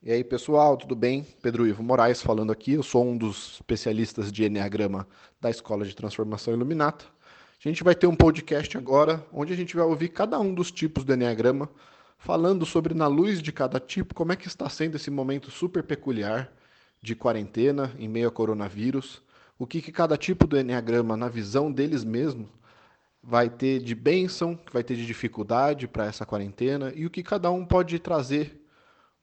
E aí, pessoal, tudo bem? Pedro Ivo Moraes falando aqui. Eu sou um dos especialistas de Enneagrama da Escola de Transformação Iluminata. A gente vai ter um podcast agora onde a gente vai ouvir cada um dos tipos do Enneagrama, falando sobre, na luz de cada tipo, como é que está sendo esse momento super peculiar de quarentena em meio ao coronavírus, o que, que cada tipo do Enneagrama, na visão deles mesmos, vai ter de bênção, vai ter de dificuldade para essa quarentena e o que cada um pode trazer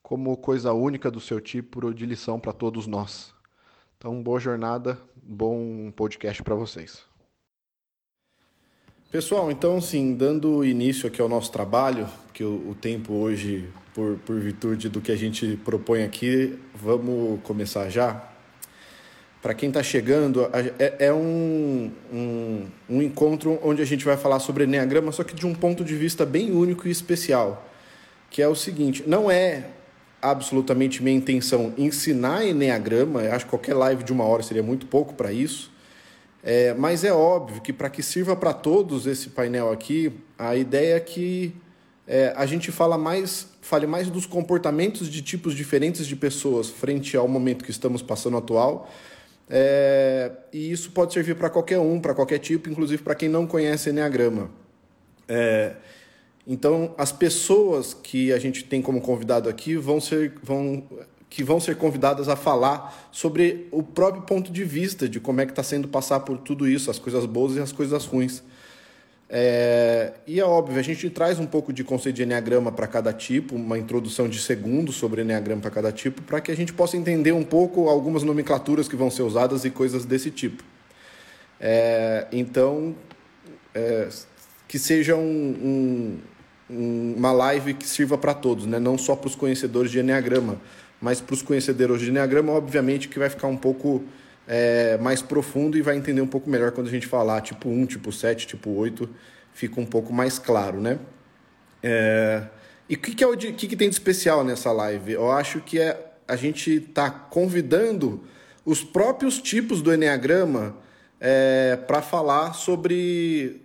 como coisa única do seu tipo de lição para todos nós. Então, boa jornada, bom podcast para vocês. Pessoal, então, assim, dando início aqui ao nosso trabalho, que o, o tempo hoje, por, por virtude do que a gente propõe aqui, vamos começar já. Para quem está chegando, é, é um, um, um encontro onde a gente vai falar sobre Enneagrama, só que de um ponto de vista bem único e especial, que é o seguinte, não é absolutamente minha intenção ensinar Enneagrama, acho que qualquer live de uma hora seria muito pouco para isso, é, mas é óbvio que para que sirva para todos esse painel aqui, a ideia é que é, a gente fala mais, fale mais dos comportamentos de tipos diferentes de pessoas frente ao momento que estamos passando atual, é, e isso pode servir para qualquer um, para qualquer tipo, inclusive para quem não conhece Enneagrama. É, então, as pessoas que a gente tem como convidado aqui vão ser, vão, que vão ser convidadas a falar sobre o próprio ponto de vista de como é que está sendo passar por tudo isso, as coisas boas e as coisas ruins. É, e é óbvio, a gente traz um pouco de conceito de Enneagrama para cada tipo, uma introdução de segundos sobre Enneagrama para cada tipo, para que a gente possa entender um pouco algumas nomenclaturas que vão ser usadas e coisas desse tipo. É, então, é, que seja um, um, uma live que sirva para todos, né? não só para os conhecedores de Enneagrama, mas para os conhecedores de Enneagrama, obviamente que vai ficar um pouco é, mais profundo e vai entender um pouco melhor quando a gente falar tipo 1, tipo 7, tipo 8, fica um pouco mais claro, né? É... E o que, que, é o de, que, que tem de especial nessa live? Eu acho que é a gente está convidando os próprios tipos do Enneagrama é, para falar sobre,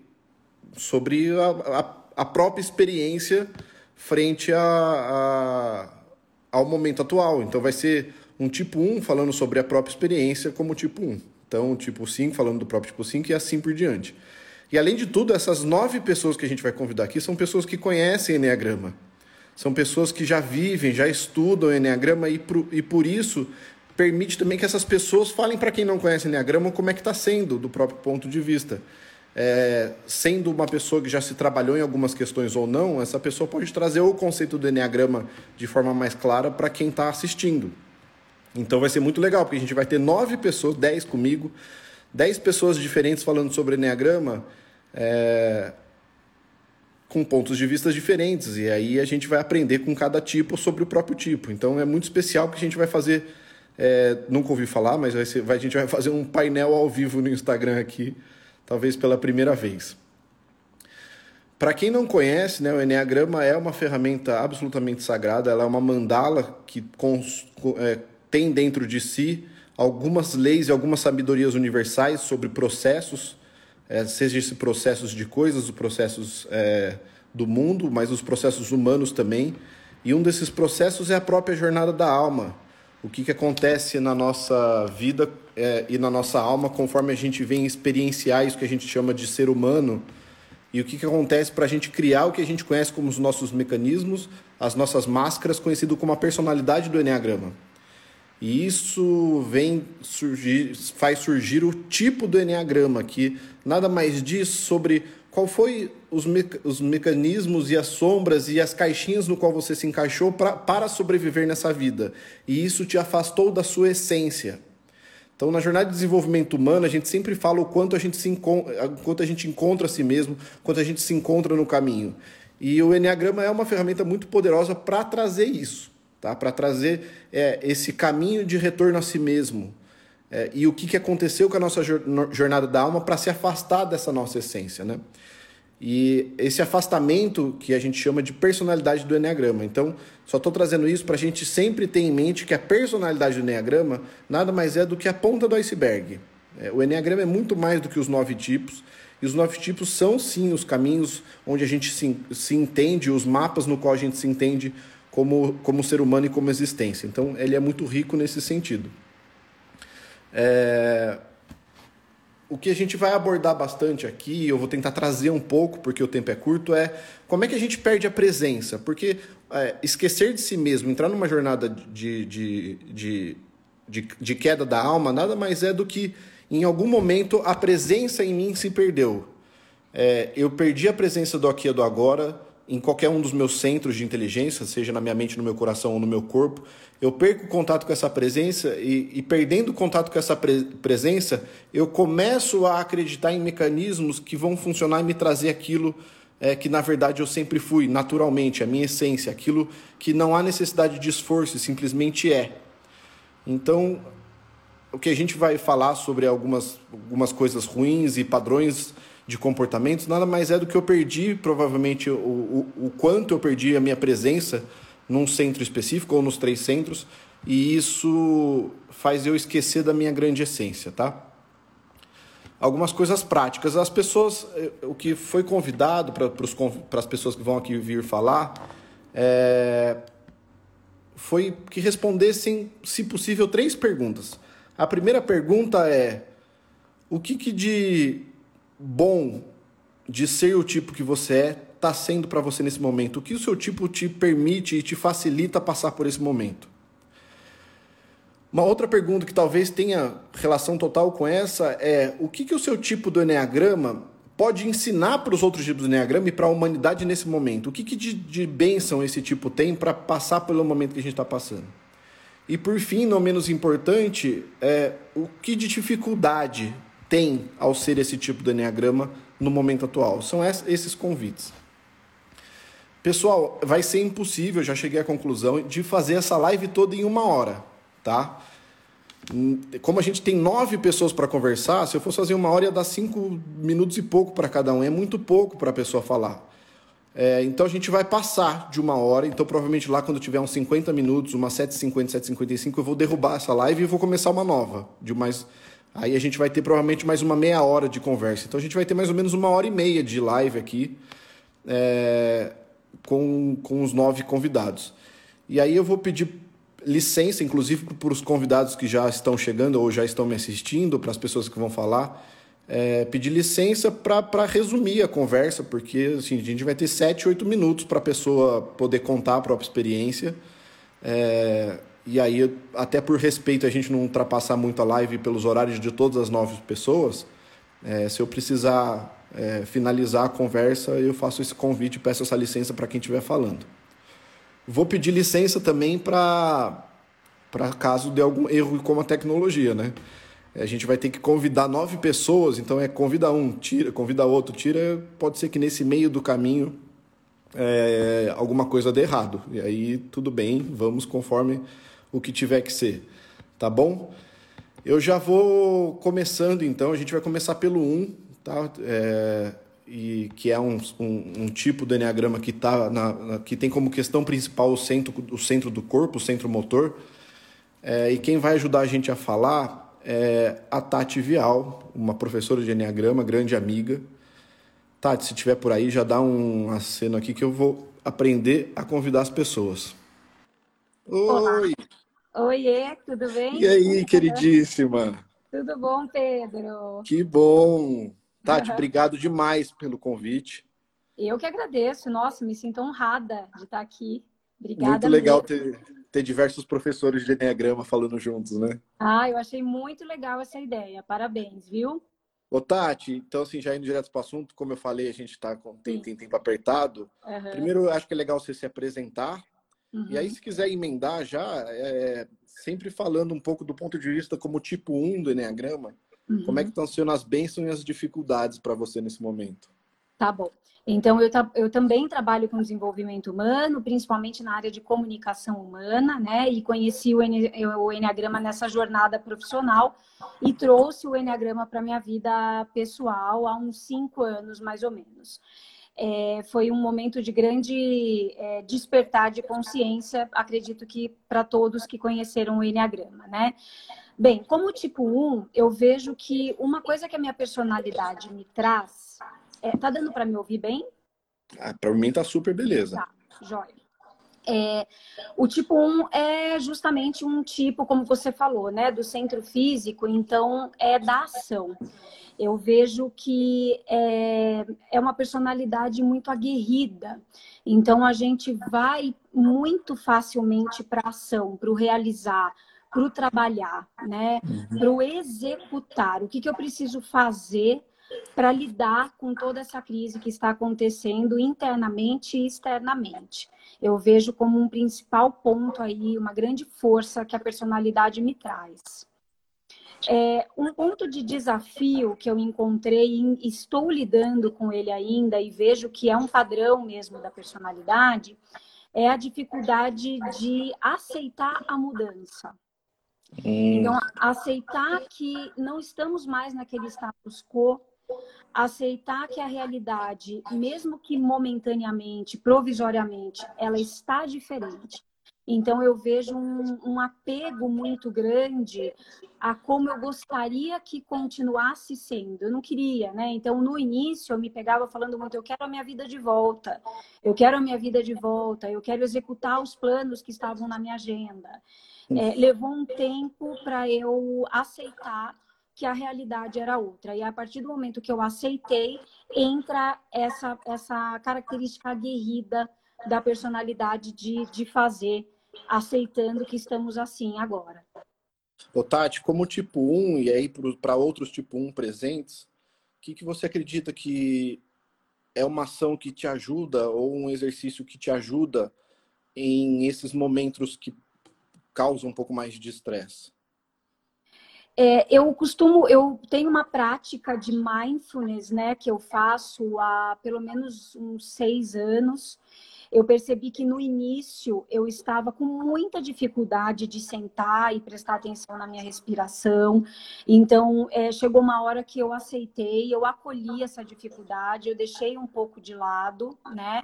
sobre a, a a própria experiência frente a, a, ao momento atual. Então vai ser um tipo 1 falando sobre a própria experiência como tipo 1. Então, tipo 5 falando do próprio tipo 5 e assim por diante. E além de tudo, essas nove pessoas que a gente vai convidar aqui são pessoas que conhecem Enneagrama. São pessoas que já vivem, já estudam Enneagrama e por, e por isso permite também que essas pessoas falem para quem não conhece Enneagrama como é que está sendo do próprio ponto de vista é, sendo uma pessoa que já se trabalhou em algumas questões ou não, essa pessoa pode trazer o conceito do Enneagrama de forma mais clara para quem está assistindo. Então vai ser muito legal, porque a gente vai ter nove pessoas, dez comigo, dez pessoas diferentes falando sobre Enneagrama, é, com pontos de vista diferentes. E aí a gente vai aprender com cada tipo sobre o próprio tipo. Então é muito especial que a gente vai fazer. É, nunca ouvi falar, mas vai ser, vai, a gente vai fazer um painel ao vivo no Instagram aqui talvez pela primeira vez. Para quem não conhece, né, o Enneagrama é uma ferramenta absolutamente sagrada, ela é uma mandala que é, tem dentro de si algumas leis e algumas sabedorias universais sobre processos, é, seja esses processos de coisas, os processos é, do mundo, mas os processos humanos também. E um desses processos é a própria jornada da alma, o que, que acontece na nossa vida é, e na nossa alma conforme a gente vem experienciar isso que a gente chama de ser humano e o que, que acontece para a gente criar o que a gente conhece como os nossos mecanismos, as nossas máscaras, conhecido como a personalidade do Enneagrama. E isso vem surgir, faz surgir o tipo do Enneagrama, que nada mais diz sobre qual foi os, me os mecanismos e as sombras e as caixinhas no qual você se encaixou pra, para sobreviver nessa vida. E isso te afastou da sua essência. Então, na jornada de desenvolvimento humano, a gente sempre fala o quanto a gente, se quanto a gente encontra a si mesmo, quanto a gente se encontra no caminho. E o Enneagrama é uma ferramenta muito poderosa para trazer isso, tá? para trazer é, esse caminho de retorno a si mesmo. É, e o que, que aconteceu com a nossa jornada da alma para se afastar dessa nossa essência. Né? E esse afastamento que a gente chama de personalidade do Enneagrama. Então, só estou trazendo isso para a gente sempre ter em mente que a personalidade do Enneagrama nada mais é do que a ponta do iceberg. É, o Enneagrama é muito mais do que os nove tipos, e os nove tipos são sim os caminhos onde a gente se, se entende, os mapas no qual a gente se entende como, como ser humano e como existência. Então, ele é muito rico nesse sentido. É... O que a gente vai abordar bastante aqui, eu vou tentar trazer um pouco, porque o tempo é curto, é como é que a gente perde a presença. Porque é, esquecer de si mesmo, entrar numa jornada de, de, de, de, de queda da alma, nada mais é do que, em algum momento, a presença em mim se perdeu. É, eu perdi a presença do aqui e do agora, em qualquer um dos meus centros de inteligência, seja na minha mente, no meu coração ou no meu corpo, eu perco contato com essa presença e, e perdendo contato com essa pre presença, eu começo a acreditar em mecanismos que vão funcionar e me trazer aquilo é, que na verdade eu sempre fui, naturalmente, a minha essência, aquilo que não há necessidade de esforço, simplesmente é. Então, o que a gente vai falar sobre algumas, algumas coisas ruins e padrões de comportamentos, nada mais é do que eu perdi, provavelmente, o, o, o quanto eu perdi a minha presença num centro específico ou nos três centros, e isso faz eu esquecer da minha grande essência, tá? Algumas coisas práticas. As pessoas, eh, o que foi convidado para as pessoas que vão aqui vir falar, é, foi que respondessem, se possível, três perguntas. A primeira pergunta é: o que, que de bom de ser o tipo que você é está sendo para você nesse momento? O que o seu tipo te permite e te facilita passar por esse momento? Uma outra pergunta que talvez tenha relação total com essa é o que, que o seu tipo do Enneagrama pode ensinar para os outros tipos do Enneagrama e para a humanidade nesse momento? O que, que de, de bênção esse tipo tem para passar pelo momento que a gente está passando? E por fim, não menos importante, é o que de dificuldade tem ao ser esse tipo de Enneagrama no momento atual. São esses convites. Pessoal, vai ser impossível, já cheguei à conclusão, de fazer essa live toda em uma hora, tá? Como a gente tem nove pessoas para conversar, se eu fosse fazer uma hora ia dar cinco minutos e pouco para cada um. É muito pouco para a pessoa falar. É, então a gente vai passar de uma hora. Então provavelmente lá quando tiver uns 50 minutos, uma 7h50, 7h55, eu vou derrubar essa live e vou começar uma nova, de mais Aí a gente vai ter provavelmente mais uma meia hora de conversa. Então a gente vai ter mais ou menos uma hora e meia de live aqui é, com, com os nove convidados. E aí eu vou pedir licença, inclusive para os convidados que já estão chegando ou já estão me assistindo, para as pessoas que vão falar, é, pedir licença para resumir a conversa, porque assim, a gente vai ter sete, oito minutos para a pessoa poder contar a própria experiência. É, e aí, até por respeito a gente não ultrapassar muito a live pelos horários de todas as nove pessoas, é, se eu precisar é, finalizar a conversa, eu faço esse convite peço essa licença para quem estiver falando. Vou pedir licença também para caso de algum erro com a tecnologia, né? A gente vai ter que convidar nove pessoas, então é convida um, tira, convida outro, tira. Pode ser que nesse meio do caminho é, alguma coisa dê errado. E aí tudo bem, vamos conforme o que tiver que ser, tá bom? Eu já vou começando então, a gente vai começar pelo 1, tá? É, e que é um, um, um, tipo do Enneagrama que, tá na, na, que tem como questão principal o centro, o centro do corpo, o centro motor. É, e quem vai ajudar a gente a falar é a Tati Vial, uma professora de Enneagrama, grande amiga. Tati, se tiver por aí, já dá um aceno aqui que eu vou aprender a convidar as pessoas. Oi! Olá. Oiê, tudo bem? E aí, queridíssima? Tudo bom, Pedro? Que bom! Tati, obrigado demais pelo convite. Eu que agradeço. Nossa, me sinto honrada de estar aqui. Obrigada. Muito legal ter, ter diversos professores de Enneagrama falando juntos, né? Ah, eu achei muito legal essa ideia. Parabéns, viu? Ô, Tati, então, assim, já indo direto para o assunto, como eu falei, a gente tá com, tem, tem tempo apertado. Uhum. Primeiro, eu acho que é legal você se apresentar Uhum. E aí, uhum. se quiser emendar já, é, sempre falando um pouco do ponto de vista como tipo 1 do Enneagrama, uhum. como é que estão sendo as bênçãos e as dificuldades para você nesse momento? Tá bom. Então, eu, eu também trabalho com desenvolvimento humano, principalmente na área de comunicação humana, né? E conheci o, Ene, o Enneagrama nessa jornada profissional e trouxe o Enneagrama para minha vida pessoal há uns cinco anos, mais ou menos é, foi um momento de grande é, despertar de consciência, acredito que para todos que conheceram o Enneagrama, né? Bem, como tipo 1, eu vejo que uma coisa que a minha personalidade me traz. É, tá dando para me ouvir bem? Ah, para mim tá super beleza. Tá, jóia. É, o tipo 1 é justamente um tipo, como você falou, né, do centro físico, então é da ação. Eu vejo que é, é uma personalidade muito aguerrida, então a gente vai muito facilmente para a ação, para o realizar, para o trabalhar, né, uhum. para o executar. O que, que eu preciso fazer para lidar com toda essa crise que está acontecendo internamente e externamente. Eu vejo como um principal ponto aí, uma grande força que a personalidade me traz. É, um ponto de desafio que eu encontrei e estou lidando com ele ainda e vejo que é um padrão mesmo da personalidade é a dificuldade de aceitar a mudança. Hum. Então, aceitar que não estamos mais naquele status quo, aceitar que a realidade, mesmo que momentaneamente, provisoriamente, ela está diferente. Então, eu vejo um, um, apego muito grande a como eu gostaria que continuasse sendo. Eu não queria, né? Então, no início, eu me pegava falando muito: eu quero a minha vida de volta, eu quero a minha vida de volta, eu quero executar os planos que estavam na minha agenda. É, levou um tempo para eu aceitar que a realidade era outra. E a partir do momento que eu aceitei, entra essa, essa característica aguerrida da personalidade de, de fazer, aceitando que estamos assim agora. Ô, Tati, como tipo 1 e aí para outros tipo 1 presentes, o que, que você acredita que é uma ação que te ajuda ou um exercício que te ajuda em esses momentos que causam um pouco mais de estresse? É, eu costumo, eu tenho uma prática de mindfulness, né, que eu faço há pelo menos uns seis anos. Eu percebi que no início eu estava com muita dificuldade de sentar e prestar atenção na minha respiração. Então, é, chegou uma hora que eu aceitei, eu acolhi essa dificuldade, eu deixei um pouco de lado, né?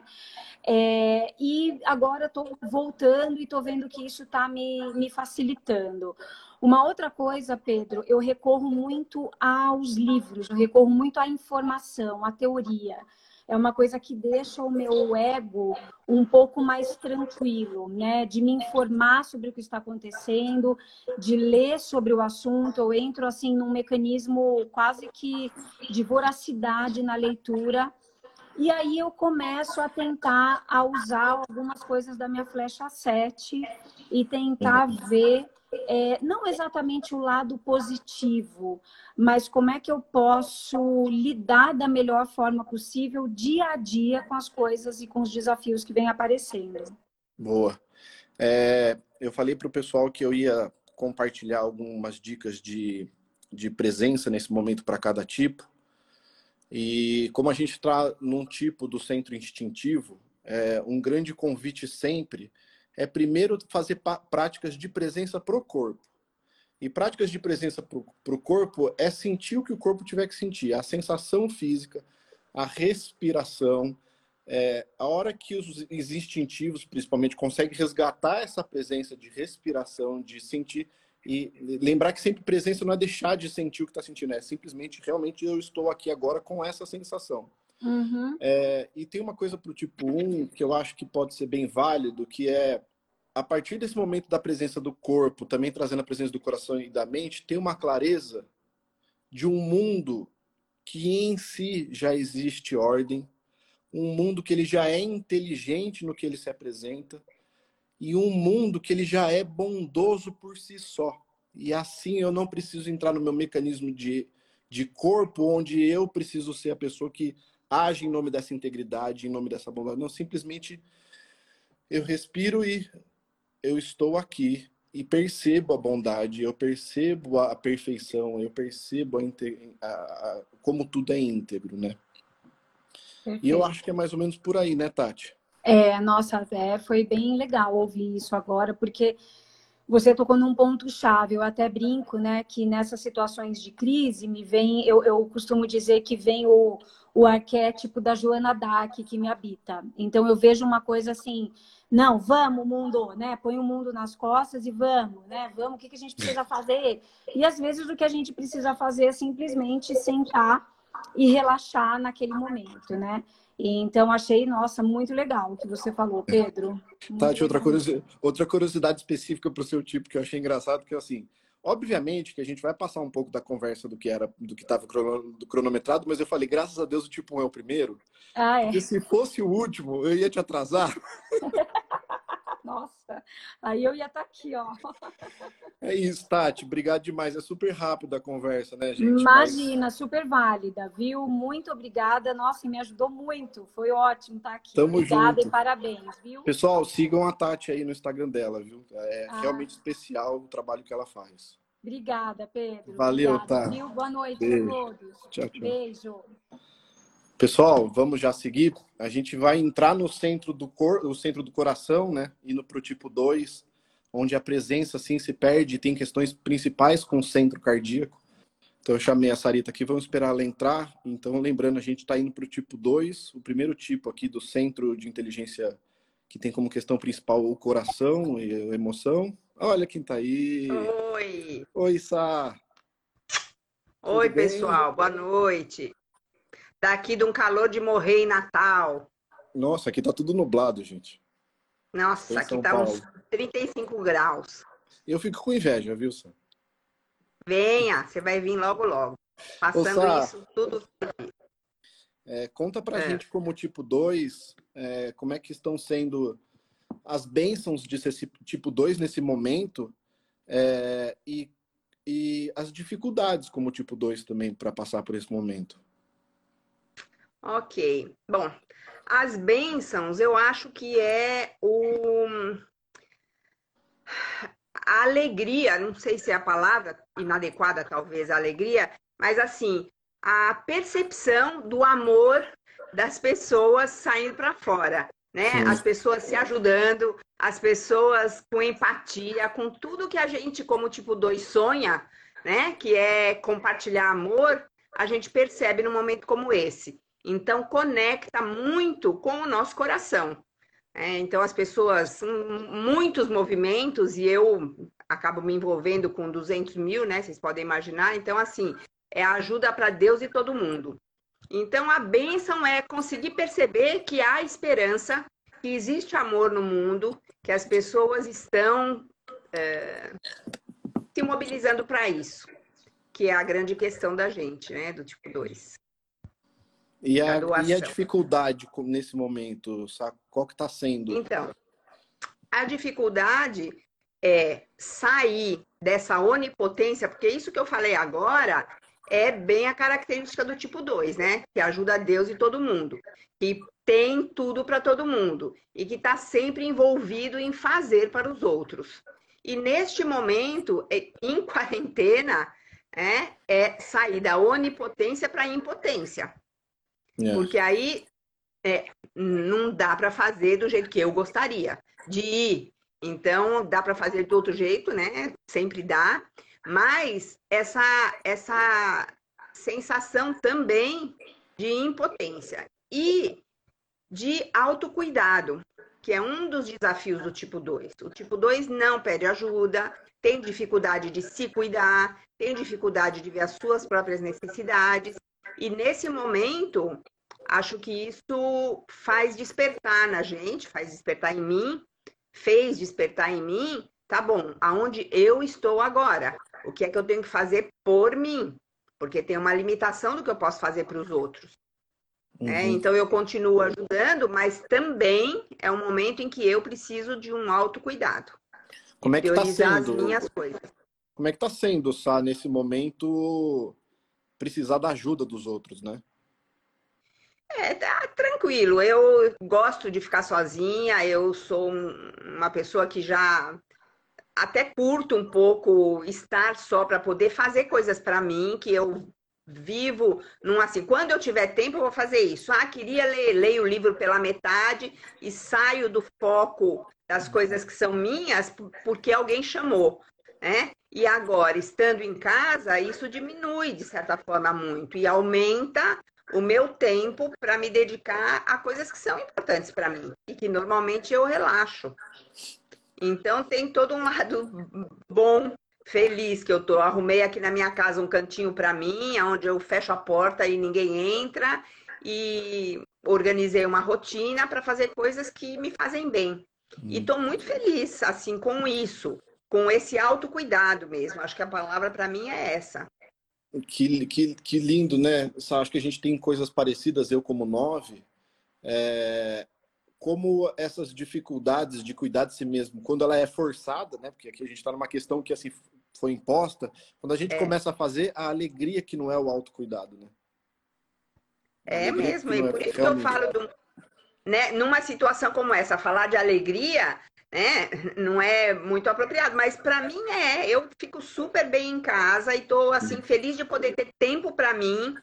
É, e agora estou voltando e estou vendo que isso está me, me facilitando. Uma outra coisa, Pedro, eu recorro muito aos livros, eu recorro muito à informação, à teoria. É uma coisa que deixa o meu ego um pouco mais tranquilo, né? De me informar sobre o que está acontecendo, de ler sobre o assunto. Eu entro assim num mecanismo quase que de voracidade na leitura. E aí eu começo a tentar a usar algumas coisas da minha flecha 7 e tentar ver é, não exatamente o lado positivo, mas como é que eu posso lidar da melhor forma possível dia a dia com as coisas e com os desafios que vêm aparecendo. Boa. É, eu falei para o pessoal que eu ia compartilhar algumas dicas de, de presença nesse momento para cada tipo. E como a gente está num tipo do centro instintivo, é, um grande convite sempre é primeiro fazer práticas de presença para o corpo. E práticas de presença para o corpo é sentir o que o corpo tiver que sentir, a sensação física, a respiração. É, a hora que os instintivos, principalmente, conseguem resgatar essa presença de respiração, de sentir. E lembrar que sempre presença não é deixar de sentir o que está sentindo, é simplesmente realmente eu estou aqui agora com essa sensação. Uhum. É, e tem uma coisa para o tipo 1 que eu acho que pode ser bem válido, que é a partir desse momento da presença do corpo, também trazendo a presença do coração e da mente, tem uma clareza de um mundo que em si já existe ordem, um mundo que ele já é inteligente no que ele se apresenta e um mundo que ele já é bondoso por si só. E assim eu não preciso entrar no meu mecanismo de, de corpo, onde eu preciso ser a pessoa que age em nome dessa integridade, em nome dessa bondade. Não, simplesmente eu respiro e eu estou aqui e percebo a bondade, eu percebo a perfeição, eu percebo a, a, a, como tudo é íntegro, né? Perfeito. E eu acho que é mais ou menos por aí, né, Tati? É, nossa, é, foi bem legal ouvir isso agora, porque você tocou num ponto chave. Eu até brinco, né, que nessas situações de crise me vem, eu, eu costumo dizer que vem o, o arquétipo da Joana Dark que me habita. Então eu vejo uma coisa assim, não, vamos, mundo, né? Põe o mundo nas costas e vamos, né? Vamos, o que, que a gente precisa fazer? E às vezes o que a gente precisa fazer é simplesmente sentar e relaxar naquele momento, né? Então, achei, nossa, muito legal o que você falou, Pedro. Tati, outra, curiosidade, outra curiosidade específica para o seu tipo que eu achei engraçado, que é assim, obviamente que a gente vai passar um pouco da conversa do que era, do que estava cronometrado, mas eu falei, graças a Deus o tipo 1 é o primeiro. Ah, é. Porque se fosse o último, eu ia te atrasar. Nossa, aí eu ia estar tá aqui, ó. É isso, Tati. Obrigado demais. É super rápida a conversa, né, gente? Imagina, Mas... super válida, viu? Muito obrigada. Nossa, me ajudou muito. Foi ótimo estar tá aqui. Tamo obrigada junto. e parabéns, viu? Pessoal, sigam a Tati aí no Instagram dela, viu? É ah. realmente especial o trabalho que ela faz. Obrigada, Pedro. Valeu, Obrigada, tá. Viu? Boa noite Beijo. a todos. Tchau, tchau. Beijo. Pessoal, vamos já seguir. A gente vai entrar no centro do cor, o centro do coração, né? Indo para o tipo 2, onde a presença assim se perde, tem questões principais com o centro cardíaco. Então eu chamei a Sarita aqui, vamos esperar ela entrar. Então, lembrando, a gente está indo para o tipo 2, o primeiro tipo aqui do centro de inteligência que tem como questão principal o coração e a emoção. Olha quem está aí. Oi. Oi, Sá. Oi, pessoal. Boa noite. Daqui de um calor de morrer em Natal. Nossa, aqui tá tudo nublado, gente. Nossa, aqui tá Paulo. uns 35 graus. Eu fico com inveja, viu, Sam? Venha, você vai vir logo, logo. Passando Ô, isso tudo. É, conta pra é. gente como tipo 2, é, como é que estão sendo as bênçãos de ser tipo 2 nesse momento é, e, e as dificuldades como tipo 2 também para passar por esse momento. Ok. Bom, as bênçãos, eu acho que é o a alegria, não sei se é a palavra inadequada, talvez, a alegria, mas assim, a percepção do amor das pessoas saindo para fora, né? Sim. As pessoas se ajudando, as pessoas com empatia, com tudo que a gente, como tipo 2, sonha, né? Que é compartilhar amor, a gente percebe num momento como esse. Então, conecta muito com o nosso coração. É, então, as pessoas, muitos movimentos, e eu acabo me envolvendo com 200 mil, né? Vocês podem imaginar. Então, assim, é ajuda para Deus e todo mundo. Então, a bênção é conseguir perceber que há esperança, que existe amor no mundo, que as pessoas estão é, se mobilizando para isso, que é a grande questão da gente, né? Do tipo 2. E a, e a dificuldade nesse momento, sabe? qual que está sendo? Então, a dificuldade é sair dessa onipotência, porque isso que eu falei agora é bem a característica do tipo 2, né? Que ajuda Deus e todo mundo, que tem tudo para todo mundo e que está sempre envolvido em fazer para os outros. E neste momento, é, em quarentena, é, é sair da onipotência para a impotência. É. Porque aí é, não dá para fazer do jeito que eu gostaria de ir. Então, dá para fazer de outro jeito, né? Sempre dá. Mas essa, essa sensação também de impotência e de autocuidado, que é um dos desafios do tipo 2. O tipo 2 não pede ajuda, tem dificuldade de se cuidar, tem dificuldade de ver as suas próprias necessidades. E nesse momento, acho que isso faz despertar na gente, faz despertar em mim, fez despertar em mim, tá bom, aonde eu estou agora? O que é que eu tenho que fazer por mim? Porque tem uma limitação do que eu posso fazer para os outros. Né? Uhum. É, então eu continuo ajudando, mas também é um momento em que eu preciso de um autocuidado. Como é que está sendo? as minhas coisas. Como é que está sendo, Sá, nesse momento precisar da ajuda dos outros, né? É, tá tranquilo. Eu gosto de ficar sozinha. Eu sou uma pessoa que já até curto um pouco estar só para poder fazer coisas para mim que eu vivo num assim, quando eu tiver tempo eu vou fazer isso. Ah, queria ler, leio o livro pela metade e saio do foco das coisas que são minhas porque alguém chamou, né? E agora, estando em casa, isso diminui de certa forma muito e aumenta o meu tempo para me dedicar a coisas que são importantes para mim e que normalmente eu relaxo. Então tem todo um lado bom, feliz que eu tô. Arrumei aqui na minha casa um cantinho para mim, onde eu fecho a porta e ninguém entra. E organizei uma rotina para fazer coisas que me fazem bem. Hum. E estou muito feliz, assim, com isso, com esse autocuidado mesmo. Acho que a palavra para mim é essa. Que, que, que lindo, né? Acho que a gente tem coisas parecidas, eu como nove. É... Como essas dificuldades de cuidar de si mesmo, quando ela é forçada, né? Porque aqui a gente está numa questão que assim foi imposta, quando a gente é. começa a fazer a alegria que não é o autocuidado, né? É mesmo, e é por isso que eu falo, do, né, numa situação como essa, falar de alegria, né, não é muito apropriado, mas para mim é. Eu fico super bem em casa e tô assim feliz de poder ter tempo para mim,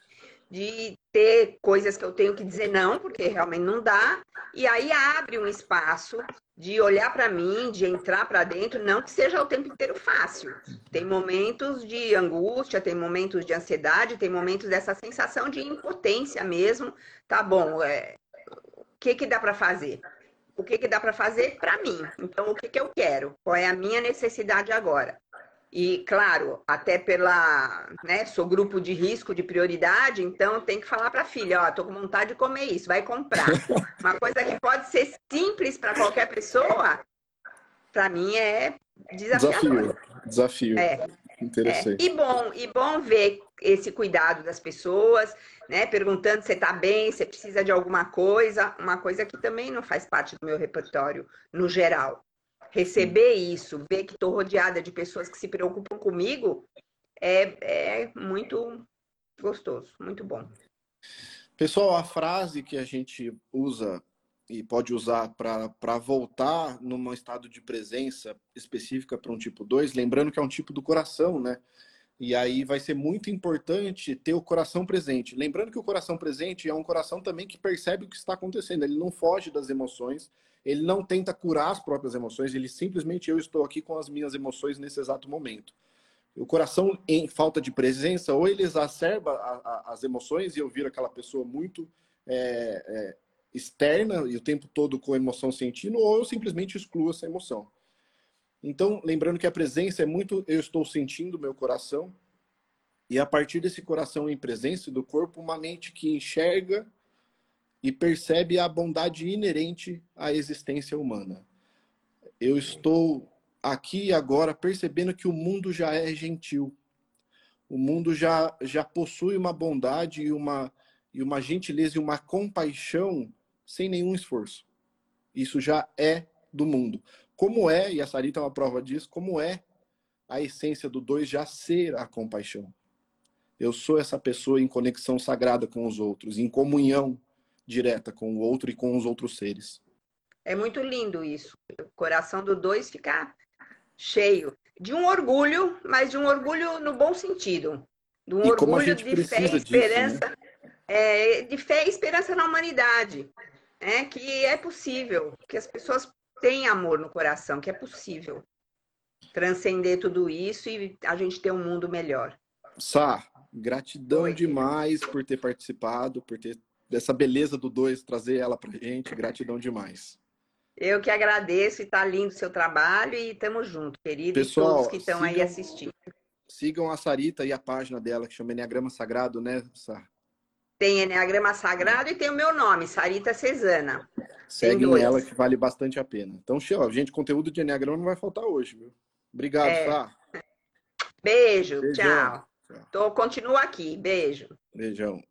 de ter coisas que eu tenho que dizer não, porque realmente não dá, e aí abre um espaço de olhar para mim, de entrar para dentro, não que seja o tempo inteiro fácil. Tem momentos de angústia, tem momentos de ansiedade, tem momentos dessa sensação de impotência mesmo. Tá bom, é... o que que dá para fazer? O que que dá para fazer para mim? Então, o que que eu quero? Qual é a minha necessidade agora? E, claro, até pela, né, sou grupo de risco, de prioridade, então tem que falar para a filha, ó, tô com vontade de comer isso, vai comprar. Uma coisa que pode ser simples para qualquer pessoa, para mim é desafiador. Desafio, desafio. É. Interessante. É. E bom, e bom ver esse cuidado das pessoas, né, perguntando se está bem, se precisa de alguma coisa, uma coisa que também não faz parte do meu repertório no geral receber isso, ver que estou rodeada de pessoas que se preocupam comigo, é, é muito gostoso, muito bom. Pessoal, a frase que a gente usa e pode usar para voltar num estado de presença específica para um tipo 2, lembrando que é um tipo do coração, né? E aí vai ser muito importante ter o coração presente. Lembrando que o coração presente é um coração também que percebe o que está acontecendo, ele não foge das emoções, ele não tenta curar as próprias emoções, ele simplesmente eu estou aqui com as minhas emoções nesse exato momento. O coração em falta de presença, ou ele exacerba a, a, as emoções e eu viro aquela pessoa muito é, externa e o tempo todo com emoção sentindo, ou eu simplesmente excluo essa emoção. Então, lembrando que a presença é muito eu estou sentindo meu coração, e a partir desse coração em presença do corpo, uma mente que enxerga e percebe a bondade inerente à existência humana. Eu estou aqui e agora percebendo que o mundo já é gentil. O mundo já, já possui uma bondade e uma, e uma gentileza e uma compaixão sem nenhum esforço. Isso já é do mundo. Como é, e a Sarita é uma prova disso, como é a essência do dois já ser a compaixão. Eu sou essa pessoa em conexão sagrada com os outros, em comunhão direta com o outro e com os outros seres. É muito lindo isso. O coração do dois fica cheio de um orgulho, mas de um orgulho no bom sentido. De um e orgulho de fé e esperança. Disso, né? é, de fé e esperança na humanidade. É, que é possível, que as pessoas têm amor no coração, que é possível transcender tudo isso e a gente ter um mundo melhor. Sá, gratidão Oi. demais por ter participado, por ter dessa beleza do dois, trazer ela pra gente. Gratidão demais. Eu que agradeço e tá lindo o seu trabalho e tamo junto, querido. Pessoal, e todos que estão aí assistindo. Sigam a Sarita e a página dela, que chama Enneagrama Sagrado, né, Sar? Tem Enneagrama Sagrado e tem o meu nome, Sarita Cesana. Seguem ela, que vale bastante a pena. Então, gente, conteúdo de Enneagrama não vai faltar hoje, viu? Obrigado, é. Sar. Beijo, Beijão. tchau. tchau. Tô, continuo aqui, beijo. Beijão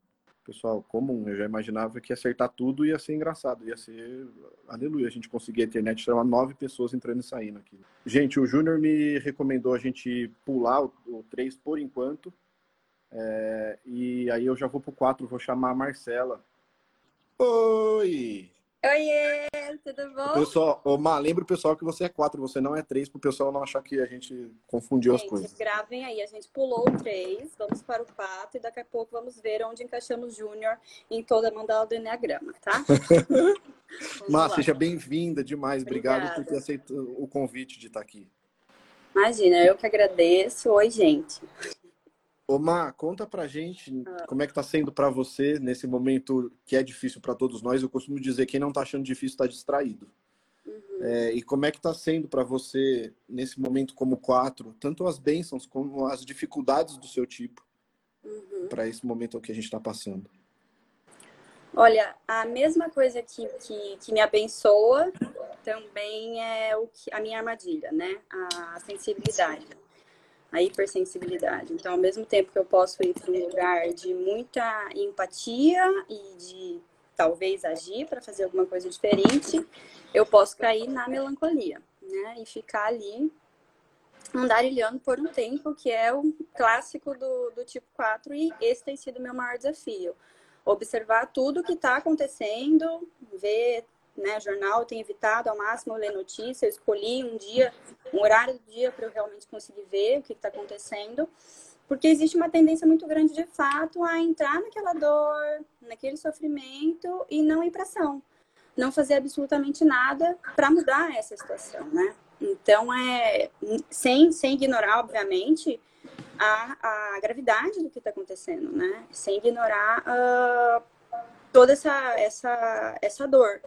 pessoal comum. Eu já imaginava que acertar tudo ia ser engraçado, ia ser aleluia. A gente conseguia a internet chamar nove pessoas entrando e saindo aqui. Gente, o Júnior me recomendou a gente pular o, o 3 por enquanto. É, e aí eu já vou pro 4, vou chamar a Marcela. Oi! Oiê, tudo bom? O pessoal, Oma, lembra o pessoal que você é quatro, você não é três, para o pessoal não achar que a gente confundiu gente, as coisas. Gravem aí, a gente pulou o três, vamos para o quatro e daqui a pouco vamos ver onde encaixamos Júnior em toda a mandala do Enneagrama, tá? Má, seja bem-vinda demais. Obrigado Obrigada. por ter aceito o convite de estar aqui. Imagina, eu que agradeço. Oi, gente. Ô, Má, conta pra gente como é que tá sendo para você nesse momento que é difícil para todos nós. Eu costumo dizer quem não tá achando difícil tá distraído. Uhum. É, e como é que tá sendo para você nesse momento como quatro, tanto as bênçãos como as dificuldades do seu tipo, uhum. para esse momento que a gente está passando? Olha, a mesma coisa que, que, que me abençoa também é o que, a minha armadilha, né? A sensibilidade, a hipersensibilidade. Então, ao mesmo tempo que eu posso ir para um lugar de muita empatia e de talvez agir para fazer alguma coisa diferente, eu posso cair na melancolia, né? E ficar ali andarilhando por um tempo, que é o clássico do, do tipo 4, e esse tem sido o meu maior desafio observar tudo que está acontecendo, ver né, jornal, eu tenho evitado ao máximo ler notícia, eu escolhi um dia, um horário do dia para eu realmente conseguir ver o que está acontecendo, porque existe uma tendência muito grande, de fato, a entrar naquela dor, naquele sofrimento e não ir para ação, não fazer absolutamente nada para mudar essa situação, né? Então, é, sem, sem ignorar, obviamente, a, a gravidade do que está acontecendo, né? Sem ignorar uh, toda essa, essa, essa dor.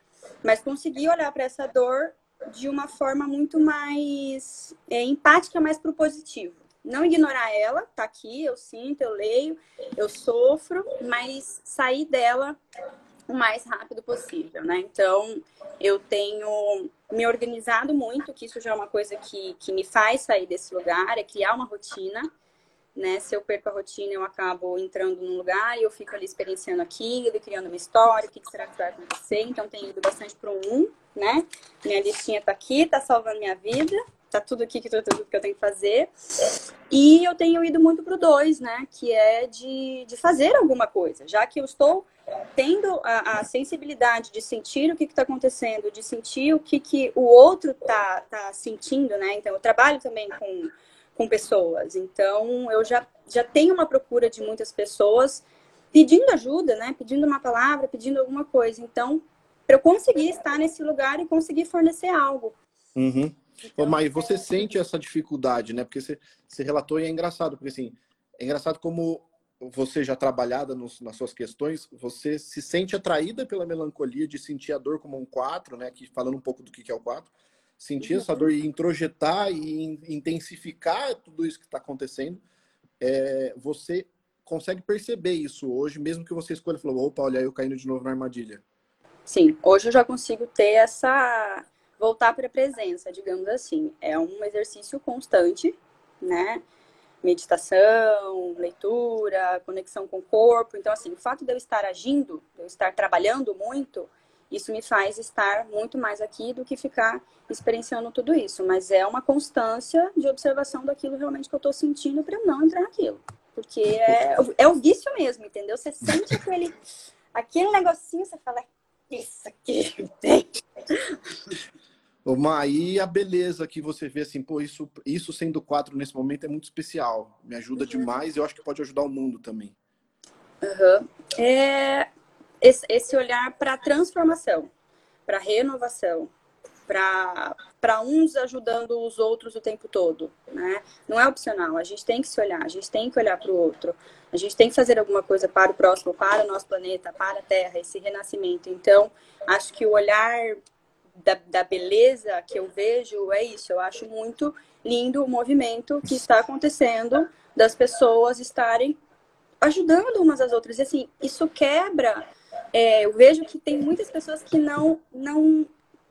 Mas conseguir olhar para essa dor de uma forma muito mais é, empática, mais para o positivo. Não ignorar ela, tá aqui, eu sinto, eu leio, eu sofro, mas sair dela o mais rápido possível, né? Então, eu tenho me organizado muito, que isso já é uma coisa que, que me faz sair desse lugar, é criar uma rotina né? Se eu perco a rotina, eu acabo entrando num lugar e eu fico ali experienciando aquilo, criando uma história, o que será que vai acontecer. Então, tenho ido bastante para o um, né? Minha listinha tá aqui, tá salvando minha vida, tá tudo aqui, que tudo, que eu tenho que fazer. E eu tenho ido muito pro dois, né? Que é de, de fazer alguma coisa, já que eu estou tendo a, a sensibilidade de sentir o que está acontecendo, de sentir o que, que o outro tá, tá sentindo, né? Então, eu trabalho também com com pessoas. Então, eu já, já tenho uma procura de muitas pessoas pedindo ajuda, né? Pedindo uma palavra, pedindo alguma coisa. Então, para eu conseguir estar nesse lugar e conseguir fornecer algo. Uhum. Então, Mas você sente essa dificuldade, né? Porque você, você relatou e é engraçado, porque assim, é engraçado como você já trabalhada nos, nas suas questões, você se sente atraída pela melancolia de sentir a dor como um quatro, né? Que falando um pouco do que é o quatro, sentir essa dor e introjetar e intensificar tudo isso que está acontecendo, é, você consegue perceber isso hoje, mesmo que você escolha falou, opa, olha, eu caindo de novo na armadilha. Sim, hoje eu já consigo ter essa voltar para a presença, digamos assim. É um exercício constante, né? Meditação, leitura, conexão com o corpo. Então, assim, o fato de eu estar agindo, de eu estar trabalhando muito, isso me faz estar muito mais aqui do que ficar experienciando tudo isso. Mas é uma constância de observação daquilo realmente que eu estou sentindo para eu não entrar naquilo. Porque é, é o vício mesmo, entendeu? Você sente aquele, aquele negocinho, você fala, isso aqui tem. Uma, aí a beleza que você vê assim, pô, isso, isso sendo quatro nesse momento é muito especial. Me ajuda uhum. demais e eu acho que pode ajudar o mundo também. Uhum. É, esse, olhar para transformação, para renovação, para uns ajudando os outros o tempo todo, né? Não é opcional, a gente tem que se olhar, a gente tem que olhar para o outro, a gente tem que fazer alguma coisa para o próximo, para o nosso planeta, para a Terra, esse renascimento. Então, acho que o olhar da, da beleza que eu vejo é isso, eu acho muito lindo o movimento que está acontecendo das pessoas estarem ajudando umas às outras. E assim, isso quebra é, eu vejo que tem muitas pessoas que não, não,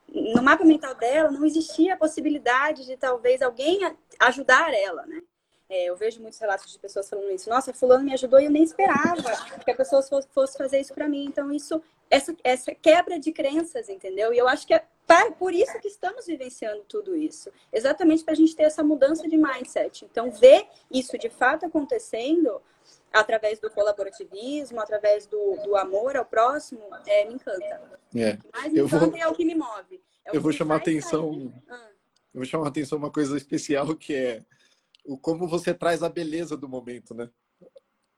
no mapa mental dela, não existia a possibilidade de talvez alguém ajudar ela, né? É, eu vejo muitos relatos de pessoas falando isso. Nossa, fulano me ajudou e eu nem esperava que a pessoa fosse, fazer isso para mim. Então, isso, essa, essa quebra de crenças, entendeu? E eu acho que é por isso que estamos vivenciando tudo isso. Exatamente para a gente ter essa mudança de mindset. Então, ver isso de fato acontecendo através do colaborativismo, através do, do amor ao próximo, é, me encanta. É. Mas me eu encanta vou... é o que me move. É eu vou chamar atenção. Ah. Eu vou chamar atenção uma coisa especial que é o como você traz a beleza do momento, né?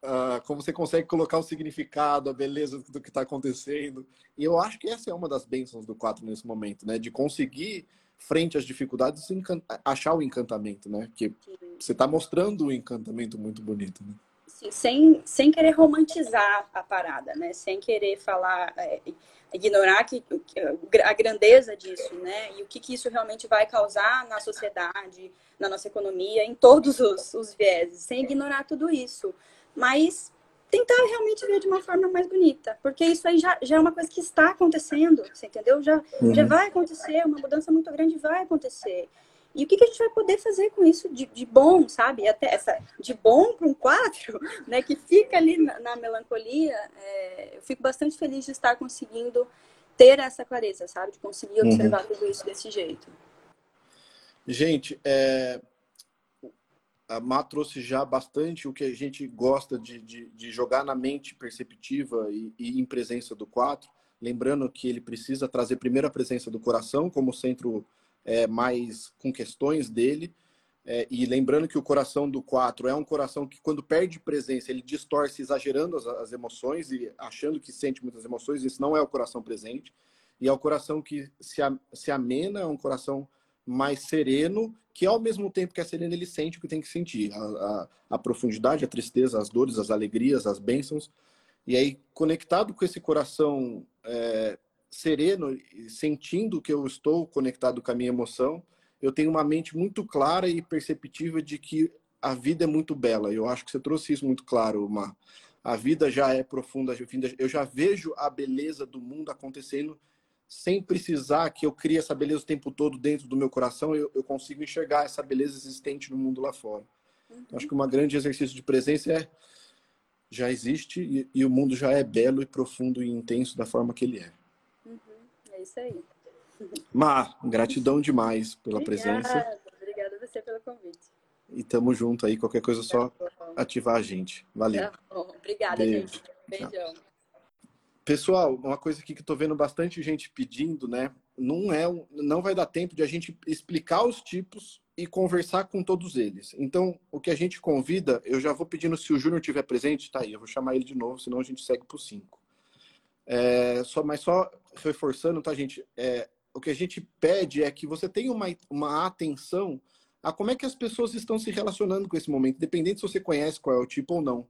Uh, como você consegue colocar o significado, a beleza do que está acontecendo. E eu acho que essa é uma das bênçãos do quatro nesse momento, né? De conseguir, frente às dificuldades, achar o encantamento, né? Que você está mostrando um encantamento muito bonito, né? Assim, sem, sem querer romantizar a parada, né? Sem querer falar, é, ignorar que, a grandeza disso, né? E o que, que isso realmente vai causar na sociedade, na nossa economia, em todos os, os vieses, sem ignorar tudo isso. Mas tentar realmente ver de uma forma mais bonita, porque isso aí já, já é uma coisa que está acontecendo, você entendeu? Já, uhum. já vai acontecer, uma mudança muito grande vai acontecer. E o que, que a gente vai poder fazer com isso de, de bom, sabe? Até essa de bom para um quatro, né? Que fica ali na, na melancolia. É, eu fico bastante feliz de estar conseguindo ter essa clareza, sabe? De conseguir uhum. observar uhum. tudo isso desse jeito. Gente, é, a Má trouxe já bastante o que a gente gosta de, de, de jogar na mente perceptiva e, e, em presença do 4. Lembrando que ele precisa trazer primeiro a presença do coração como centro é, mais com questões dele. É, e lembrando que o coração do 4 é um coração que, quando perde presença, ele distorce, exagerando as, as emoções e achando que sente muitas emoções. Isso não é o coração presente. E é o coração que se, se amena, é um coração mais sereno, que ao mesmo tempo que é sereno, ele sente o que tem que sentir. A, a, a, profundidade, a tristeza, as dores, as alegrias, as bênçãos. E aí, conectado com esse coração é, sereno, sentindo que eu estou conectado com a minha emoção, eu tenho uma mente muito clara e perceptiva de que a vida é muito bela. Eu acho que você trouxe isso muito claro, Mar. A vida já é profunda, eu já vejo a beleza do mundo acontecendo sem precisar que eu crie essa beleza o tempo todo dentro do meu coração, eu, eu consigo enxergar essa beleza existente no mundo lá fora. Uhum. Acho que um grande exercício de presença é já existe e, e, o mundo já é belo e profundo e intenso da forma que ele é. É isso aí. Mar, gratidão demais pela Obrigada. presença. Obrigada a você pelo convite. E tamo junto aí, qualquer coisa só tá ativar a gente. Valeu. Tá Obrigada, Beijo. gente. Beijão. Tchau. Pessoal, uma coisa aqui que estou vendo bastante gente pedindo, né? Não é, não vai dar tempo de a gente explicar os tipos e conversar com todos eles. Então, o que a gente convida, eu já vou pedindo se o Júnior estiver presente, tá aí, eu vou chamar ele de novo, senão a gente segue para os cinco. É, só, mas só reforçando, tá, gente? É, o que a gente pede é que você tenha uma, uma atenção a como é que as pessoas estão se relacionando com esse momento, independente se você conhece qual é o tipo ou não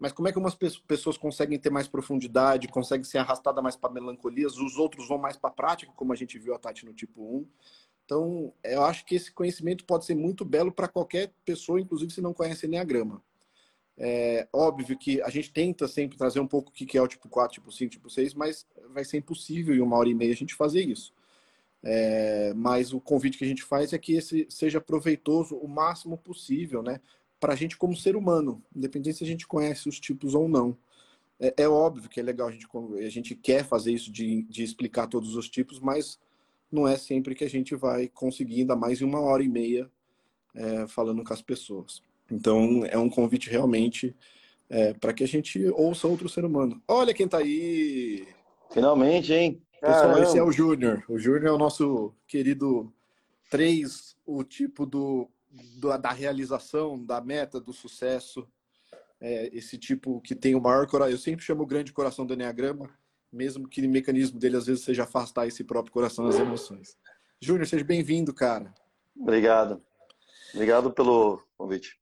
mas como é que umas pessoas conseguem ter mais profundidade, conseguem ser arrastadas mais para melancolias, os outros vão mais para a prática, como a gente viu a Tati no tipo 1. Então, eu acho que esse conhecimento pode ser muito belo para qualquer pessoa, inclusive se não conhece Enneagrama. É óbvio que a gente tenta sempre trazer um pouco o que é o tipo 4, tipo 5, tipo 6, mas vai ser impossível em uma hora e meia a gente fazer isso. É, mas o convite que a gente faz é que esse seja proveitoso o máximo possível, né? para a gente como ser humano, independente se a gente conhece os tipos ou não. É, é óbvio que é legal, a gente, a gente quer fazer isso de, de explicar todos os tipos, mas não é sempre que a gente vai conseguir, ainda mais em uma hora e meia, é, falando com as pessoas. Então, é um convite realmente é, para que a gente ouça outro ser humano. Olha quem está aí! Finalmente, hein? Pessoal, esse é o Júnior. O Júnior é o nosso querido 3, o tipo do da realização, da meta, do sucesso. É, esse tipo que tem o maior coração. Eu sempre chamo o grande coração do Enneagrama, mesmo que o mecanismo dele às vezes seja afastar esse próprio coração das emoções. Júnior, seja bem-vindo, cara. Obrigado. Obrigado pelo convite.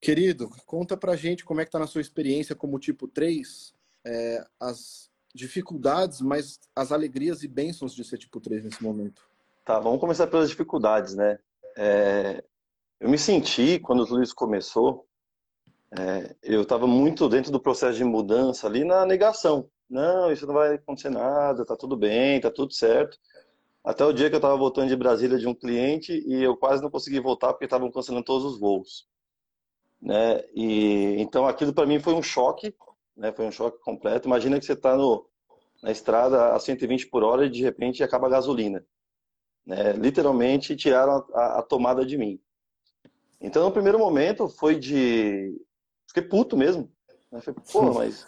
Querido, conta pra gente como é que tá na sua experiência como tipo 3, é, as dificuldades, mas as alegrias e bênçãos de ser tipo 3 nesse momento. Tá, vamos começar pelas dificuldades, né? É, eu me senti, quando tudo isso começou, é, eu estava muito dentro do processo de mudança ali na negação. Não, isso não vai acontecer nada, tá tudo bem, tá tudo certo. Até o dia que eu estava voltando de Brasília de um cliente e eu quase não consegui voltar porque estavam cancelando todos os voos. Né? E então aquilo para mim foi um choque, né? Foi um choque completo. Imagina que você está na estrada a 120 por hora e de repente acaba a gasolina. Né? Literalmente tiraram a, a tomada de mim. Então, no primeiro momento, foi de. Fiquei puto mesmo. Né? Falei, pô, mas.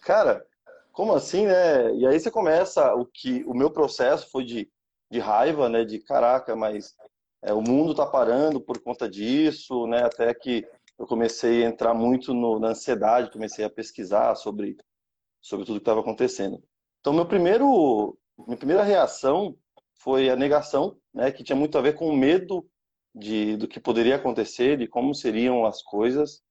Cara, como assim, né? E aí você começa. O que o meu processo foi de, de raiva, né? De caraca, mas é, o mundo tá parando por conta disso, né? Até que eu comecei a entrar muito no, na ansiedade, comecei a pesquisar sobre, sobre tudo que estava acontecendo. Então, meu primeiro, minha primeira reação foi a negação, né? Que tinha muito a ver com o medo de, do que poderia acontecer, de como seriam as coisas.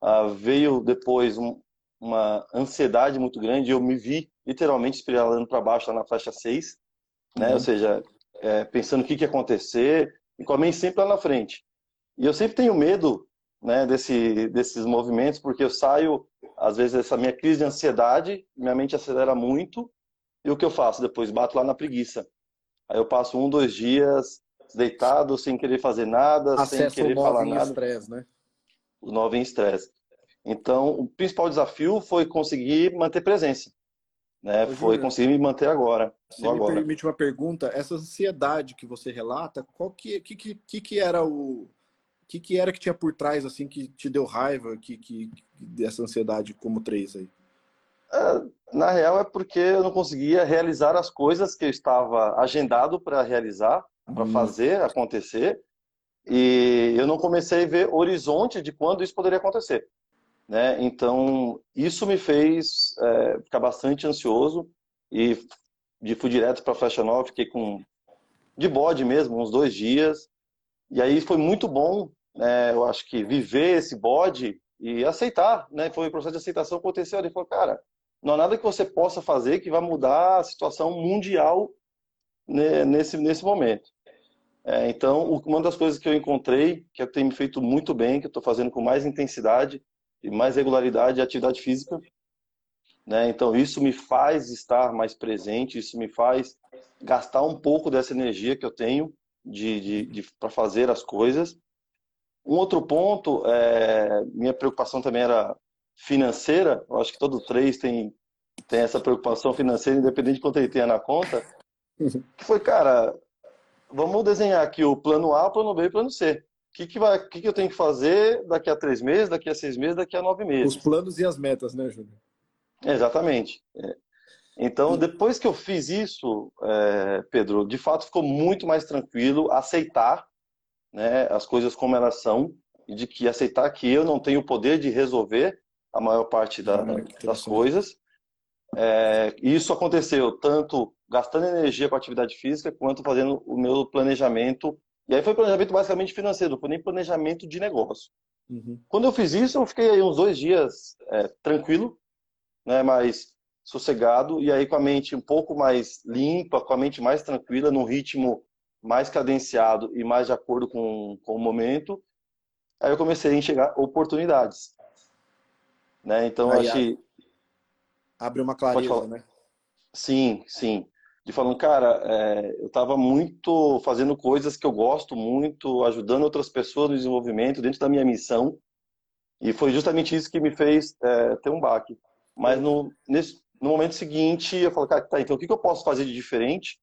Ah, veio depois um, uma ansiedade muito grande. Eu me vi literalmente espiralando para baixo lá na faixa 6, né? Uhum. Ou seja, é, pensando o que, que ia acontecer e com a mente sempre lá na frente. E eu sempre tenho medo né, desse, desses movimentos, porque eu saio às vezes essa minha crise de ansiedade, minha mente acelera muito, e o que eu faço? Depois bato lá na preguiça. Aí eu passo um, dois dias deitado, sem querer fazer nada, Acesso sem querer falar nada. Estresse, né? O 9 em estresse. Então, o principal desafio foi conseguir manter presença. Né? Ô, Foi conseguir me manter agora. Se me agora. permite uma pergunta, essa ansiedade que você relata, qual que, que, que que era o que, que era que tinha por trás assim que te deu raiva, que, que dessa ansiedade como três aí? Na real, é porque eu não conseguia realizar as coisas que eu estava agendado para realizar, para Hum. fazer acontecer, e eu não comecei a ver horizonte de quando isso poderia acontecer. Né? Então, isso me fez é, ficar bastante ansioso e de, fui direto para a Fashion Nova, fiquei com de bode mesmo, uns dois dias. E aí foi muito bom, né, eu acho que viver esse bode e aceitar, né? Foi o processo de aceitação aconteceu. Ele falou, cara, não há nada que você possa fazer que vai mudar a situação mundial né, nesse, nesse momento. É, então, uma das coisas que eu encontrei, que tem me feito muito bem, que eu estou fazendo com mais intensidade e mais regularidade, é atividade física. Né? Então, isso me faz estar mais presente, isso me faz gastar um pouco dessa energia que eu tenho de, de, de para fazer as coisas. Um outro ponto, é, minha preocupação também era financeira. Eu acho que todo três tem, tem essa preocupação financeira, independente de quanto ele tenha na conta. Que foi, cara, vamos desenhar aqui o plano A, o plano B e plano C. O que, que, vai, que, que eu tenho que fazer daqui a três meses, daqui a seis meses, daqui a nove meses? Os planos e as metas, né, Júnior? Exatamente. É. Então, depois que eu fiz isso, é, Pedro, de fato ficou muito mais tranquilo aceitar né, as coisas como elas são e de que aceitar que eu não tenho o poder de resolver a maior parte da, Ah, das coisas. É, isso aconteceu tanto gastando energia com atividade física quanto fazendo o meu planejamento. E aí foi planejamento basicamente financeiro, não foi nem planejamento de negócio. Uhum. Quando eu fiz isso, eu fiquei aí uns dois dias é, tranquilo, né, mais sossegado, e aí com a mente um pouco mais limpa, com a mente mais tranquila, num ritmo mais cadenciado e mais de acordo com, com o momento. Aí eu comecei a enxergar oportunidades. Né? Então, Aí, acho que Abre uma clareza, né? Sim, sim. De falando, cara, é, eu estava muito fazendo coisas que eu gosto muito, ajudando outras pessoas no desenvolvimento, dentro da minha missão, e foi justamente isso que me fez é, ter um baque. Mas no, nesse, no momento seguinte, eu falo, cara, tá, então o que, que eu posso fazer de diferente?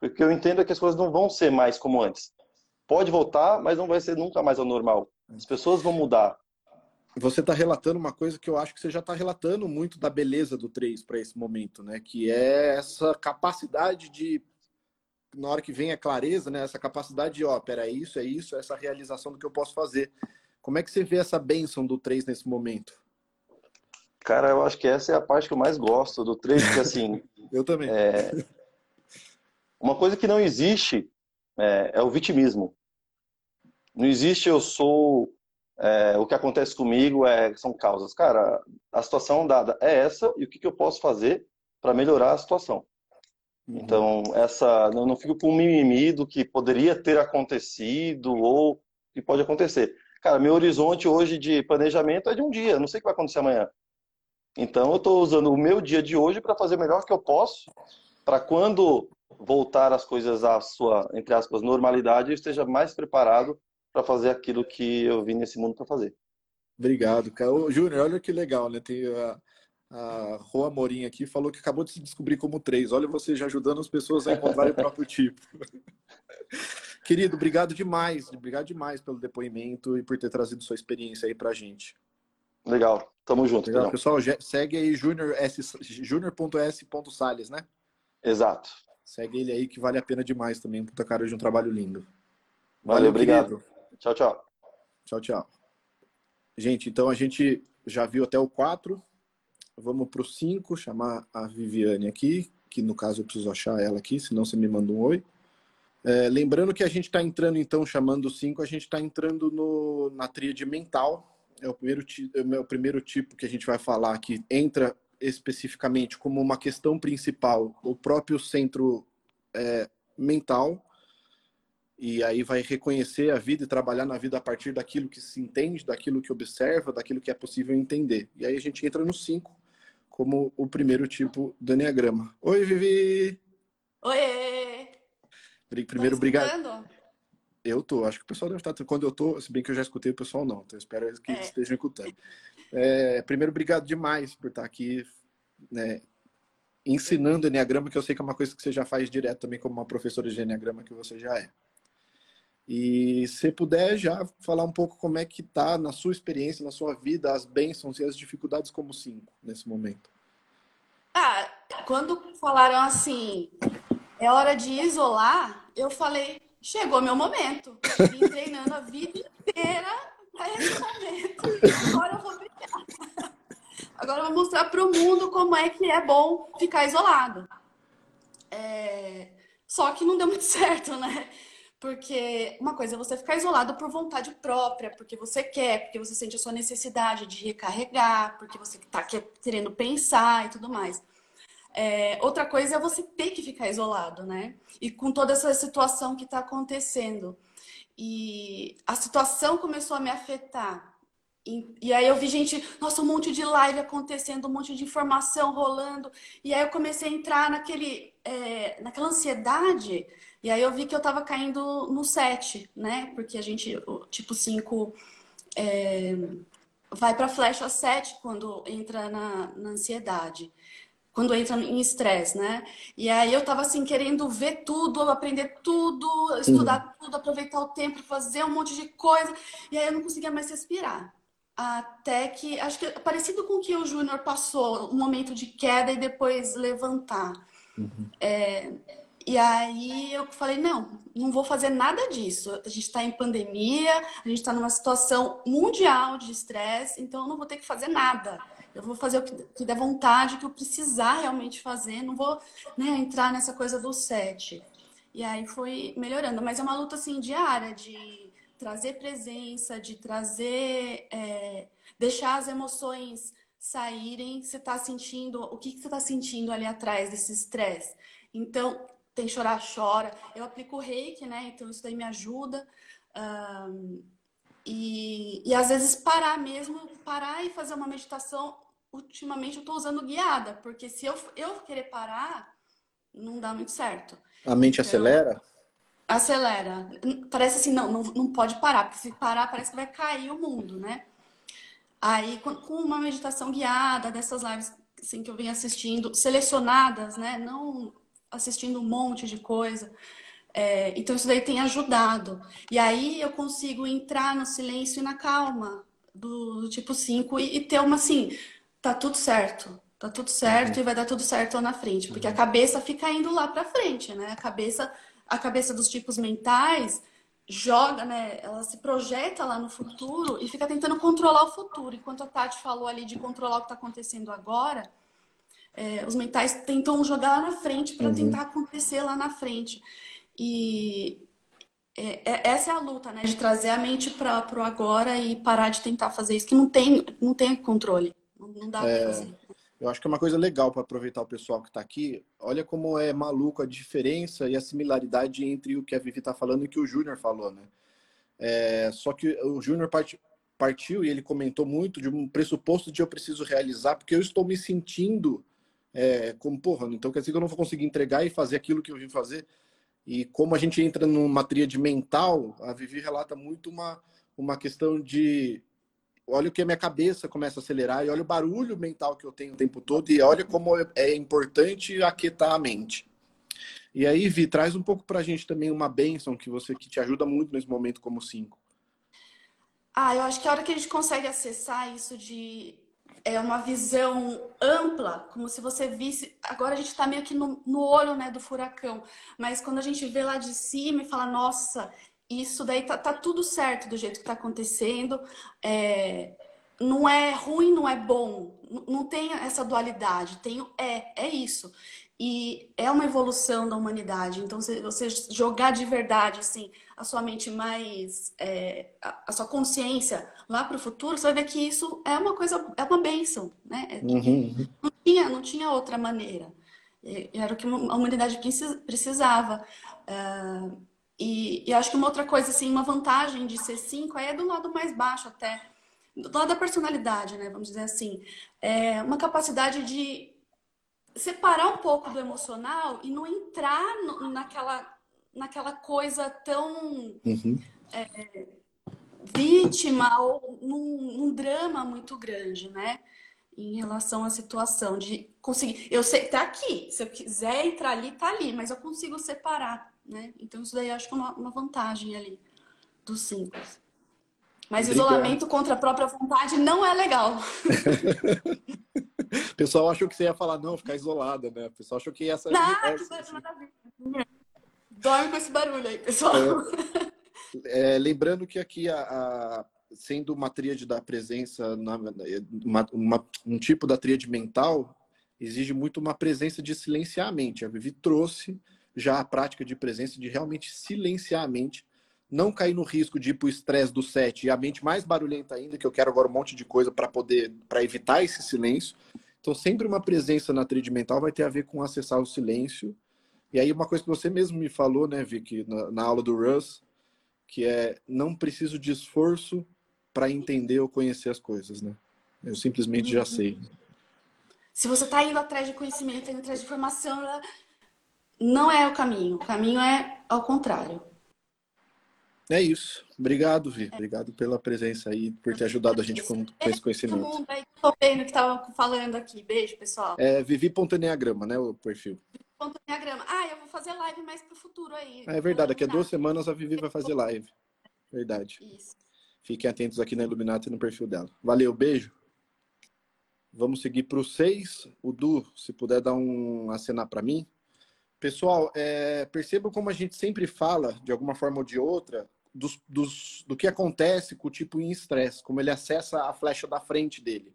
Porque eu entendo é que as coisas não vão ser mais como antes. Pode voltar, mas não vai ser nunca mais ao normal. As pessoas vão mudar. Você está relatando uma coisa que eu acho que você já está relatando muito da beleza do 3 para esse momento, né? Que é essa capacidade de, na hora que vem a clareza, né? Essa capacidade de, ó, pera, é isso, é isso, é essa realização do que eu posso fazer. Como é que você vê essa bênção do 3 nesse momento? Cara, eu acho que essa é a parte que eu mais gosto do trecho, porque assim, Eu também. É, uma coisa que não existe é, é o vitimismo. Não existe eu sou é, o que acontece comigo é são causas. Cara, a situação dada é essa e o que, que eu posso fazer para melhorar a situação. Uhum. Então essa eu não fico com mimimi do que poderia ter acontecido ou que pode acontecer. Cara, meu horizonte hoje de planejamento é de um dia. Eu não sei o que vai acontecer amanhã. Então eu estou usando o meu dia de hoje para fazer o melhor que eu posso, para quando voltar as coisas à sua, entre aspas, normalidade, eu esteja mais preparado para fazer aquilo que eu vim nesse mundo para fazer. Obrigado, cara. Ô, Júnior, olha que legal, né? Tem a, a Rô Amorim aqui, falou que acabou de se descobrir como três. Olha você já ajudando as pessoas a encontrarem o próprio tipo. Querido, obrigado demais, obrigado demais pelo depoimento e por ter trazido sua experiência aí pra gente. Legal, tamo junto. Legal, pessoal, segue aí junior.s.salles, né? Exato. Segue ele aí que vale a pena demais também, puta cara de um trabalho lindo. Valeu, obrigado. querido. Tchau, tchau. Tchau, tchau. Gente, então a gente já viu até o 4. Vamos pro 5, chamar a Viviane aqui, que no caso eu preciso achar ela aqui, senão você me manda um oi. É, lembrando que a gente está entrando, então, chamando o 5, a gente está entrando no, na tríade mental. É o, primeiro, é o primeiro tipo que a gente vai falar que entra especificamente como uma questão principal o próprio centro é, mental. e aí vai reconhecer a vida e trabalhar na vida a partir daquilo que se entende, daquilo que observa, daquilo que é possível entender. E aí a gente entra no 5, como o primeiro tipo do Enneagrama. Oi, Vivi! Oi! Primeiro, obrigado. Eu tô, acho que o pessoal deve estar. Quando eu tô, se bem que eu já escutei o pessoal não, então espero que é. estejam escutando. É, primeiro, obrigado demais por estar aqui, né, ensinando Enneagrama, que eu sei que é uma coisa que você já faz direto também como uma professora de Enneagrama que você já é. E se puder já falar um pouco como é que tá na sua experiência, na sua vida, as bênçãos e as dificuldades como cinco nesse momento. Ah, quando falaram assim, é hora de isolar, eu falei, chegou meu momento. Vim treinando a vida inteira para esse momento. Agora eu vou brilhar. Agora eu vou mostrar para o mundo como é que é bom ficar isolado. É... Só que não deu muito certo, né? Porque uma coisa é você ficar isolado por vontade própria, porque você quer, porque você sente a sua necessidade de recarregar, porque você está querendo pensar e tudo mais. É, outra coisa é você ter que ficar isolado, né? E com toda essa situação que está acontecendo. E a situação começou a me afetar. E, e, aí eu vi gente, nossa, um monte de live acontecendo, um monte de informação rolando. E aí eu comecei a entrar naquele, é, naquela ansiedade e aí eu vi que eu tava caindo no 7, né? Porque a gente, tipo 5 é, vai para flecha 7 quando entra na, na ansiedade quando entra em estresse, né? E aí eu tava assim querendo ver tudo, aprender tudo, estudar uhum. tudo, aproveitar o tempo, fazer um monte de coisa. E aí eu não conseguia mais respirar. Até que acho que parecido com o que o Júnior passou, um momento de queda e depois levantar. Uhum. É, e aí eu falei, não, não vou fazer nada disso. A gente está em pandemia, a gente está numa situação mundial de estresse, então eu não vou ter que fazer nada. Eu vou fazer o que, der vontade, o que eu precisar realmente fazer, não vou né, entrar nessa coisa do sete. E aí foi melhorando, mas é uma luta assim diária de trazer presença, de trazer, é, deixar as emoções saírem. Você está sentindo, o que, que você está sentindo ali atrás desse estresse? Então, tem chorar, chora. Eu aplico reiki, né? Então isso daí me ajuda. Um, e, e às vezes parar mesmo, parar e fazer uma meditação. Ultimamente eu estou usando guiada, porque se eu, eu querer parar, não dá muito certo. A mente então, acelera? Acelera. Parece assim, não, não, não pode parar, porque se parar parece que vai cair o mundo, né? Aí, com uma meditação guiada, dessas lives assim, que eu venho assistindo, selecionadas, né? Não assistindo um monte de coisa. É, então, isso daí tem ajudado. E aí eu consigo entrar no silêncio e na calma do, do tipo 5 e, e, ter uma assim, tá tudo certo. Tá tudo certo uhum. e vai dar tudo certo lá na frente. Porque uhum. a cabeça fica indo lá pra frente, né? A cabeça, a cabeça dos tipos mentais joga, né? Ela se projeta lá no futuro e fica tentando controlar o futuro. Enquanto a Tati falou ali de controlar o que está acontecendo agora, é, os mentais tentam jogar lá na frente para uhum. tentar acontecer lá na frente. E é, é, essa é a luta, né? De trazer a mente para o agora e parar de tentar fazer isso, que não tem, não tem controle. Não, dá é, fazer. Eu acho que é uma coisa legal para aproveitar o pessoal que está aqui. Olha como é maluco a diferença e a similaridade entre o que a Vivi está falando e o que o Júnior falou, né? É, só que o Júnior part, partiu e ele comentou muito de um pressuposto de eu preciso realizar, porque eu estou me sentindo é, como, porra, então quer dizer que eu não vou conseguir entregar e fazer aquilo que eu vim fazer. E como a gente entra numa tríade mental, a Vivi relata muito uma, uma questão de olha o que a minha cabeça começa a acelerar e olha o barulho mental que eu tenho o tempo todo e olha como é, é importante aquietar a mente. E aí, Vi, traz um pouco para a gente também uma bênção que você que te ajuda muito nesse momento como cinco. Ah, eu acho que a hora que a gente consegue acessar isso de é uma visão ampla, como se você visse. Agora a gente está meio que no, no olho né, do furacão, mas quando a gente vê lá de cima e fala, nossa, isso daí tá, tá tudo certo do jeito que está acontecendo, é, não é ruim, não é bom, não tem essa dualidade, tem é, é isso. E é uma evolução da humanidade. Então, se você jogar de verdade, assim, a sua mente mais, é, a, a, sua consciência lá para o futuro, você vai ver que isso é uma coisa, é uma bênção, né? É, uhum. Não, tinha, não tinha outra maneira. Era o que a humanidade precisava. Uh, E, e acho que uma outra coisa, assim, uma vantagem de ser cinco é do lado mais baixo até, do lado da personalidade, né? Vamos dizer assim. É uma capacidade de separar um pouco do emocional e não entrar no, naquela, naquela coisa tão uhum. é, vítima ou num, num, drama muito grande, né? Em relação à situação de conseguir. Eu sei, tá aqui. Se eu quiser entrar ali, tá ali, mas eu consigo separar, né? Então, isso daí acho que é uma, uma vantagem ali dos cinco. Mas Obrigado. isolamento contra a própria vontade não é legal. O pessoal achou que você ia falar, não, ficar isolada, né? O pessoal achou que essa. Não, essa, assim. Dorme com esse barulho aí, pessoal. É, é, lembrando que aqui, a, a, sendo uma tríade da presença, na, uma, uma, um tipo da tríade mental, exige muito uma presença de silenciar a mente. A Vivi trouxe já a prática de presença de realmente silenciar a mente, não cair no risco de ir para o estresse do set e a mente mais barulhenta ainda, que eu quero agora um monte de coisa para poder, para evitar esse silêncio. Então, sempre uma presença na tríade mental vai ter a ver com acessar o silêncio. E aí, uma coisa que você mesmo me falou, né, Vicky, na, na aula do Russ, que é não preciso de esforço para entender ou conhecer as coisas, né? Eu simplesmente já sei. Se você está indo atrás de conhecimento, indo atrás de informação, não é o caminho. O caminho é ao contrário. É isso. Obrigado, Vi. Obrigado pela presença aí, por ter ajudado a gente com, com esse conhecimento. Todo mundo aí tô vendo que tava falando aqui. Beijo, pessoal. É Vivi.enneagrama, né, o perfil. Enneagrama. Ah, eu vou fazer live mais pro futuro aí. É verdade, daqui a duas semanas a Vivi vai fazer live. Verdade. Isso. Fiquem atentos aqui na Iluminata e no perfil dela. Valeu, beijo. Vamos seguir para o 6. O Du, se puder dar um acenar para mim. Pessoal, é, percebam como a gente sempre fala, de alguma forma ou de outra, dos, dos, do que acontece com o tipo em estresse, como ele acessa a flecha da frente dele.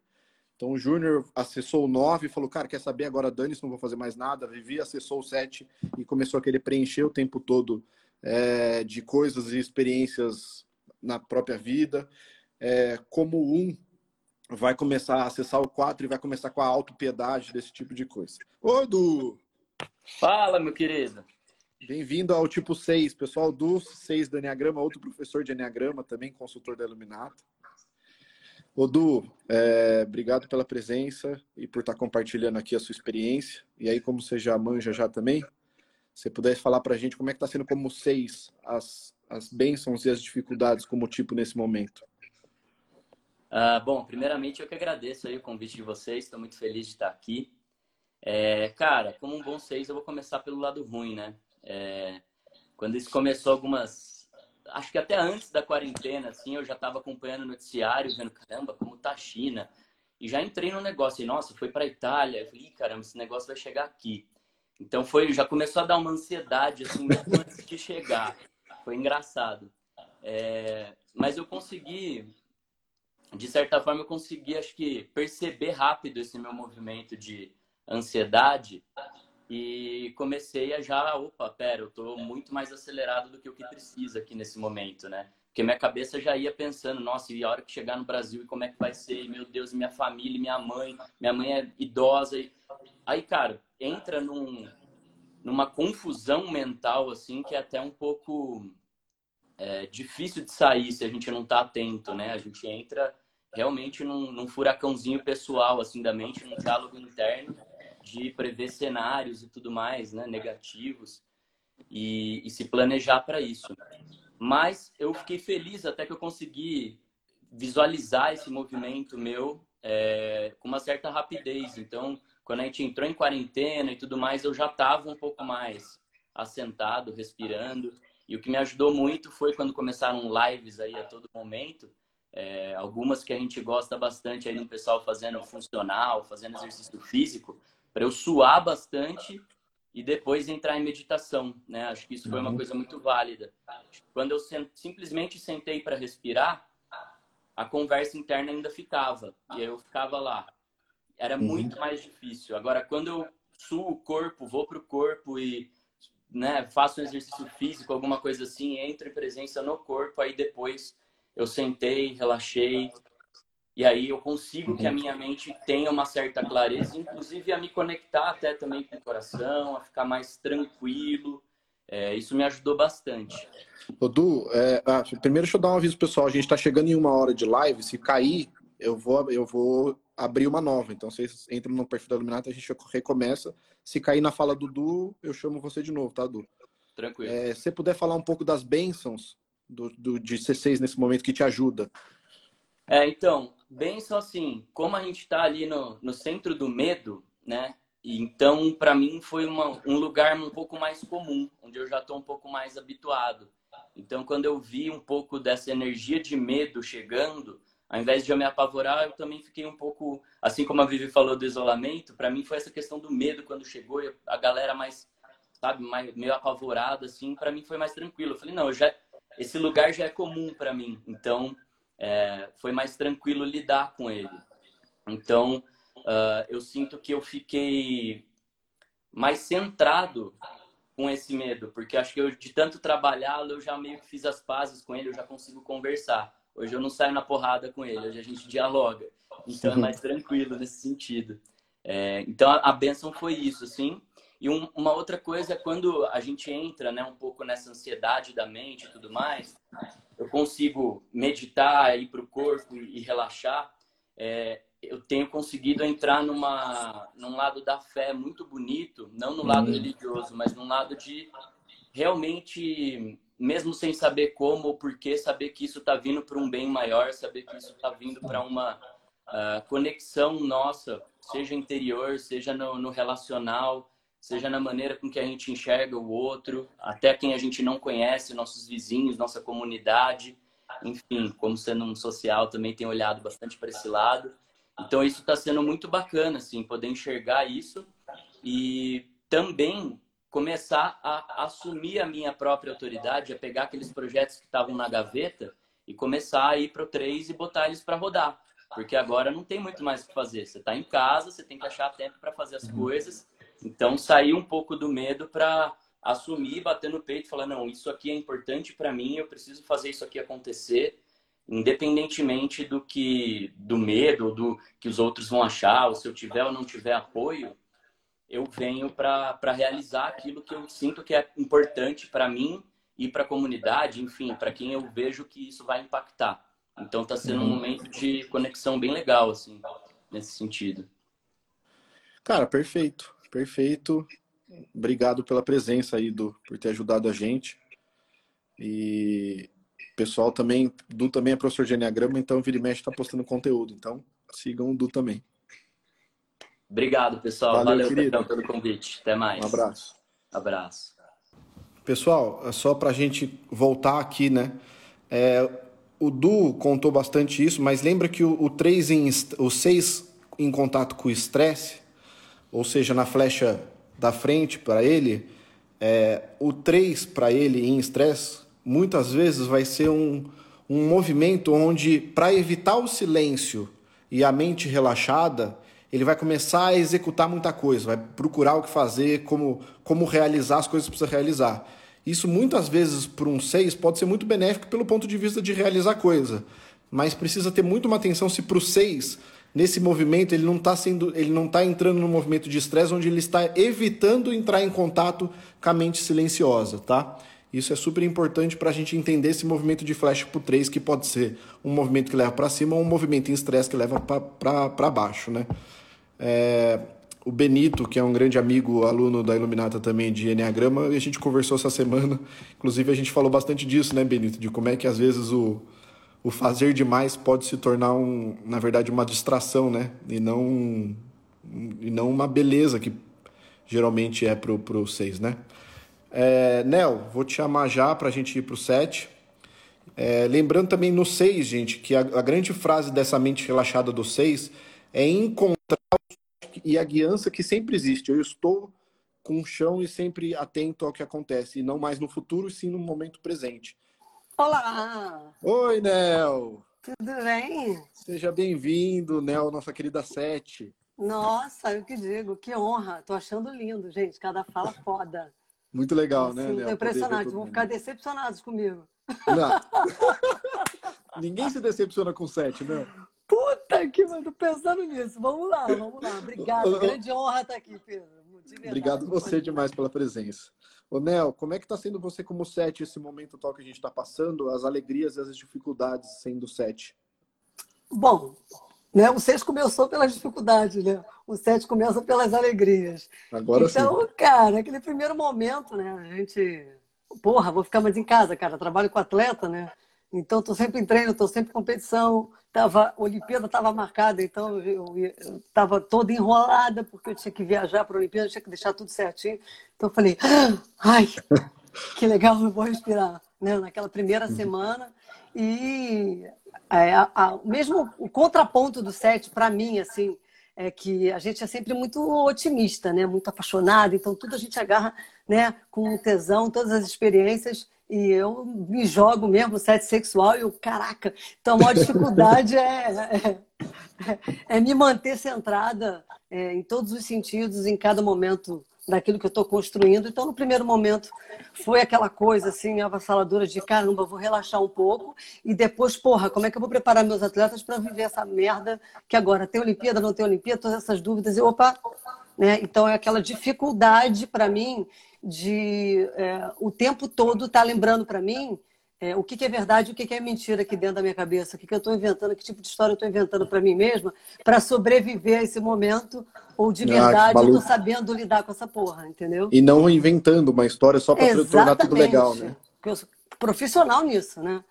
Então o Júnior acessou o 9 e falou, cara, quer saber agora, dane não vou fazer mais nada. Vivi acessou o 7 e começou a querer preencher o tempo todo é, de coisas e experiências na própria vida. É, como 1 vai começar a acessar o 4 e vai começar com a autopiedade desse tipo de coisa. Ô, Du! Fala, meu querido! Bem-vindo ao tipo 6, pessoal do 6 do Enneagrama, outro professor de Enneagrama, também consultor da Iluminato. Odu, é, obrigado pela presença e por estar compartilhando aqui a sua experiência. E aí, como você já manja já também, você pudesse falar para a gente como é que está sendo como seis as, as bênçãos e as dificuldades como tipo nesse momento. Uh, bom, primeiramente eu que agradeço aí o convite de vocês, estou muito feliz de estar aqui. É, cara, como um bom seis, eu vou começar pelo lado ruim, né? É, quando isso começou, algumas. Acho que até antes da quarentena, assim, eu já estava acompanhando o noticiário, vendo, caramba, como tá a China. E já entrei no negócio, e nossa, foi para Itália. Eu falei, caramba, esse negócio vai chegar aqui. Então foi, já começou a dar uma ansiedade, assim, antes de chegar. Foi engraçado. É, mas eu consegui, de certa forma, eu consegui, acho que, perceber rápido esse meu movimento de ansiedade e comecei a já, opa, pera, eu estou muito mais acelerado do que o que precisa aqui nesse momento, né? Porque minha cabeça já ia pensando, nossa, e a hora que chegar no Brasil, e como é que vai ser? Meu Deus, minha família, minha mãe, minha mãe é idosa. E... Aí, cara, entra num, numa confusão mental, assim, que é até um pouco é, difícil de sair se a gente não tá atento, né? A gente entra realmente num, num furacãozinho pessoal, assim, da mente, num diálogo interno de prever cenários e tudo mais, né, negativos, e, e se planejar para isso. Mas eu fiquei feliz até que eu consegui visualizar esse movimento meu é, com uma certa rapidez. Então, quando a gente entrou em quarentena e tudo mais, eu já estava um pouco mais assentado, respirando. E o que me ajudou muito foi quando começaram lives aí a todo momento, é, algumas que a gente gosta bastante aí no pessoal fazendo funcional, fazendo exercício físico, para eu suar bastante e depois entrar em meditação, né? Acho que isso foi uma uhum. coisa muito válida. Quando eu simplesmente sentei para respirar, a conversa interna ainda ficava e aí eu ficava lá. Era uhum. muito mais difícil. Agora, quando eu suo o corpo, vou para o corpo e né, faço um exercício físico, alguma coisa assim, entro em presença no corpo, aí depois eu sentei, relaxei, e aí eu consigo que a uhum. minha mente tenha uma certa clareza, inclusive a me conectar até também com o coração, a ficar mais tranquilo. É, isso me ajudou bastante. Odu, é, ah, primeiro deixa eu dar um aviso pessoal. A gente está chegando em uma hora de live. Se cair, eu vou, eu vou abrir uma nova. Então, vocês entram no perfil da Iluminata, a gente recomeça. Se cair na fala do Du, eu chamo você de novo, tá, Du? Tranquilo. É, se você puder falar um pouco das bênçãos do, do, de C6 nesse momento que te ajuda. É, então, bênção assim, como a gente está ali no, no centro do medo, né? Então, para mim, foi uma, um lugar um pouco mais comum, onde eu já estou um pouco mais habituado. Então, quando eu vi um pouco dessa energia de medo chegando, ao invés de eu me apavorar, eu também fiquei um pouco, assim como a Vivi falou do isolamento, para mim foi essa questão do medo quando chegou, a galera mais, sabe, mais, meio apavorada, assim, para mim foi mais tranquilo. Eu falei, não, já, esse lugar já é comum para mim, então é, foi mais tranquilo lidar com ele. Então, uh, eu sinto que eu fiquei mais centrado com esse medo, porque acho que eu, de tanto trabalhá-lo, eu já meio que fiz as pazes com ele, eu já consigo conversar. Hoje eu não saio na porrada com ele, hoje a gente dialoga. Então é mais tranquilo nesse sentido. É, então a, a benção foi isso, assim. E um, uma outra coisa é quando a gente entra né, um pouco nessa ansiedade da mente e tudo mais, eu consigo meditar, ir para o corpo e, e relaxar. É, eu tenho conseguido entrar numa, num lado da fé muito bonito, não no lado hum. religioso, mas num lado de realmente mesmo sem saber como ou porquê, saber que isso está vindo para um bem maior, saber que isso está vindo para uma uh, conexão nossa, seja interior, seja no, no, relacional, seja na maneira com que a gente enxerga o outro, até quem a gente não conhece, nossos vizinhos, nossa comunidade, enfim, como sendo um social, também tem olhado bastante para esse lado. Então isso está sendo muito bacana, assim, poder enxergar isso e também começar a assumir a minha própria autoridade, a pegar aqueles projetos que estavam na gaveta e começar a ir para o 3 e botar eles para rodar. Porque agora não tem muito mais o que fazer. Você está em casa, você tem que achar tempo para fazer as uhum. coisas. Então, sair um pouco do medo para assumir, bater no peito e falar: não, isso aqui é importante para mim, eu preciso fazer isso aqui acontecer, independentemente do que do medo, do que os outros vão achar, ou se eu tiver ou não tiver apoio, eu venho para realizar aquilo que eu sinto que é importante para mim e para a comunidade, enfim, para quem eu vejo que isso vai impactar. Então está sendo um uhum. momento de conexão bem legal, assim, nesse sentido. Cara, perfeito, perfeito. Obrigado pela presença aí, do, por ter ajudado a gente. E pessoal também, Du também é professor de Enneagrama, então vira e mexe está postando conteúdo. Então sigam o Du também. Obrigado, pessoal. Valeu, Valeu pelo convite. Até mais. Um abraço. Abraço. Pessoal, é só para a gente voltar aqui, né? É, o Du contou bastante isso, mas lembra que o, o 3 em, o 6 em contato com o estresse, ou seja, na flecha da frente para ele, é, o 3 para ele em estresse, muitas vezes vai ser um, um movimento onde, para evitar o silêncio e a mente relaxada, ele vai começar a executar muita coisa, vai procurar o que fazer, como, como realizar as coisas que precisa realizar. Isso muitas vezes para um 6 pode ser muito benéfico pelo ponto de vista de realizar coisa, mas precisa ter muito uma atenção se para o 6 nesse movimento ele não está sendo, ele não está entrando no movimento de estresse onde ele está evitando entrar em contato com a mente silenciosa, tá? Isso é super importante para a gente entender esse movimento de flash para o 3, que pode ser um movimento que leva para cima ou um movimento em estresse que leva para baixo, né? É, o Benito, que é um grande amigo, aluno da Iluminata também de Enneagrama, e a gente conversou essa semana. Inclusive, a gente falou bastante disso, né, Benito? De como é que às vezes o, o fazer demais pode se tornar, um, na verdade, uma distração, né? E não, e não uma beleza que geralmente é pro, pro 6, né? É, Nel, vou te chamar já para a gente ir pro 7. É, lembrando também no 6, gente, que a, a grande frase dessa mente relaxada do 6 é encontrar e a guiança que sempre existe. Eu estou com o chão e sempre atento ao que acontece, e não mais no futuro, e sim no momento presente. Olá! Oi, Nel! Tudo bem? Seja bem-vindo, Nel, nossa querida Sete. Nossa, eu que digo, que honra. Tô achando lindo, gente. Cada fala foda. Muito legal, assim, né, Nel? Tô impressionado. Vão ficar decepcionados comigo. Não. Ninguém se decepciona com Sete, né? Puta que mano, pensando nisso. Vamos lá, vamos lá. Obrigada. Grande honra estar aqui, Pedro. Obrigado você demais pela presença. Ô, Nel, como é que está sendo você como sete esse momento tal que a gente está passando, as alegrias e as dificuldades sendo sete? Bom, né, o seis começou pelas dificuldades, né? O sete começa pelas alegrias. Agora então, sim. cara, aquele primeiro momento, né? A gente, porra, vou ficar mais em casa, cara. Trabalho com atleta, né? Então, tô sempre em treino, tô sempre em competição. Tava, a Olimpíada estava marcada, então eu estava toda enrolada, porque eu tinha que viajar para a Olimpíada, tinha que deixar tudo certinho. Então, eu falei, ai, que legal, eu vou respirar. Né? Naquela primeira Uhum. semana. E é, a, a, mesmo o contraponto do set, para mim, assim, é que a gente é sempre muito otimista, né? Muito apaixonado, então tudo a gente agarra, né? Com tesão, todas as experiências e eu me jogo mesmo sete sexual e eu, caraca, então a maior dificuldade é, é, é, me manter centrada é, em todos os sentidos, em cada momento daquilo que eu estou construindo. Então, no primeiro momento, foi aquela coisa assim, avassaladora de caramba, vou relaxar um pouco e depois, porra, como é que eu vou preparar meus atletas para viver essa merda que agora tem Olimpíada, não tem Olimpíada, todas essas dúvidas e opa, né? Então é aquela dificuldade para mim de é, o tempo todo estar tá lembrando para mim é, o que, que, é verdade e o que, que, é mentira aqui dentro da minha cabeça, o que, que eu estou inventando, que tipo de história eu estou inventando para mim mesma para sobreviver a esse momento ou de verdade ah, eu estou sabendo lidar com essa porra, entendeu? E não inventando uma história só para tornar tudo legal, né? Eu sou profissional nisso, né?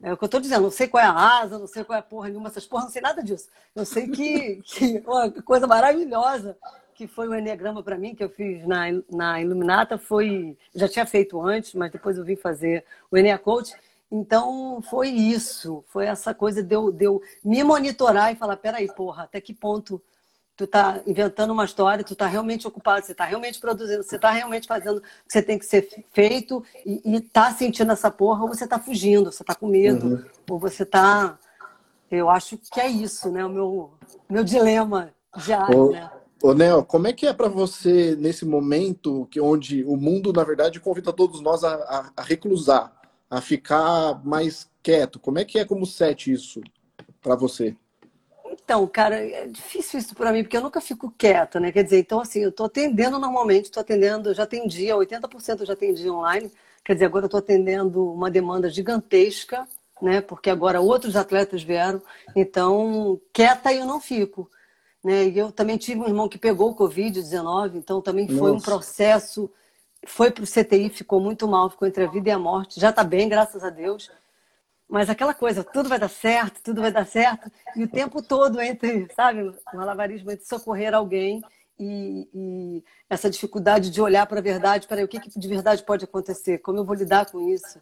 É o que eu estou dizendo, não sei qual é a asa, não sei qual é a porra nenhuma, essas porras, não sei nada disso. Eu sei que, que uma coisa maravilhosa que foi o Enneagrama para mim, que eu fiz na, na Iluminata, foi. Já tinha feito antes, mas depois eu vim fazer o Enea Coach. Então, foi isso. Foi essa coisa de eu, de eu me monitorar e falar: peraí, porra, até que ponto tu tá inventando uma história, tu tá realmente ocupado, você tá realmente produzindo, você tá realmente fazendo o que você tem que ser feito e, e tá sentindo essa porra, ou você tá fugindo, você tá com medo, uhum. ou você tá. Eu acho que é isso, né? O meu, meu dilema diário, né? Ô, Nel, como é que é para você nesse momento que onde o mundo, na verdade, convida todos nós a, a, a, reclusar, a ficar mais quieto? Como é que é como sete isso para você? Então, cara, é difícil isso para mim, porque eu nunca fico quieta, né? Quer dizer, então, assim, eu estou atendendo normalmente, estou atendendo, já atendia, 80% eu já atendi online, quer dizer, agora eu estou atendendo uma demanda gigantesca, né? Porque agora outros atletas vieram, então, quieta eu não fico. Né? E eu também tive um irmão que pegou o Covid-19, então também foi Nossa. um processo. Foi para o CTI, ficou muito mal, ficou entre a vida e a morte. Já está bem, graças a Deus. Mas aquela coisa, tudo vai dar certo, tudo vai dar certo. E o tempo todo entre, sabe, o malabarismo entre socorrer alguém e, e essa dificuldade de olhar para a verdade, para o que, que de verdade pode acontecer, como eu vou lidar com isso.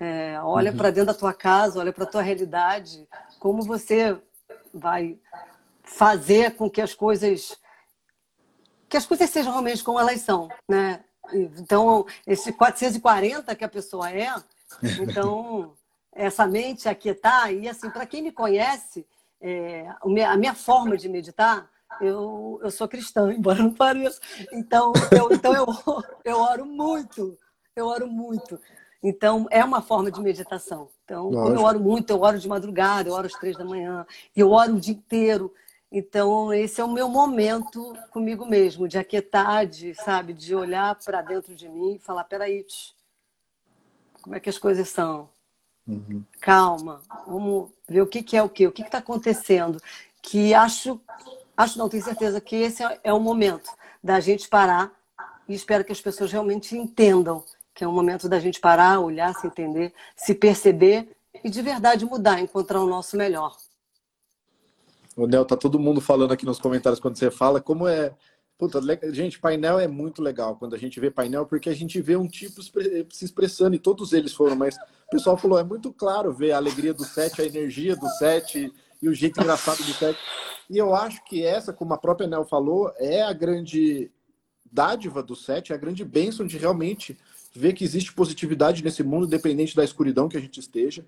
É, olha uhum. para dentro da tua casa, olha para a tua realidade, como você vai fazer com que as coisas que as coisas sejam realmente como elas são, né? Então, esse 440 que a pessoa é, então essa mente aquietar e assim, para quem me conhece, é, a minha forma de meditar, eu, eu sou cristã, embora não pareça. Então, eu, então eu, eu oro muito, eu oro muito. Então, é uma forma de meditação. Então, eu oro muito, eu oro de madrugada, eu oro às três da manhã, eu oro o dia inteiro. Então, esse é o meu momento comigo mesmo, de aquietar, de, sabe, de olhar para dentro de mim e falar: peraí, como é que as coisas são? Uhum. Calma, vamos ver o que, que é o que, o que está acontecendo. Que acho, acho, não tenho certeza que esse é o momento da gente parar e espero que as pessoas realmente entendam que é o momento da gente parar, olhar, se entender, se perceber e de verdade mudar, encontrar o nosso melhor. O Nel, tá todo mundo falando aqui nos comentários quando você fala como é. Puta, gente, painel é muito legal quando a gente vê painel, porque a gente vê um tipo se expressando, e todos eles foram, mas o pessoal falou, é muito claro ver a alegria do set, a energia do set e o jeito engraçado do set. E eu acho que essa, como a própria Nel falou, é a grande dádiva do set, é a grande bênção de realmente ver que existe positividade nesse mundo, independente da escuridão que a gente esteja.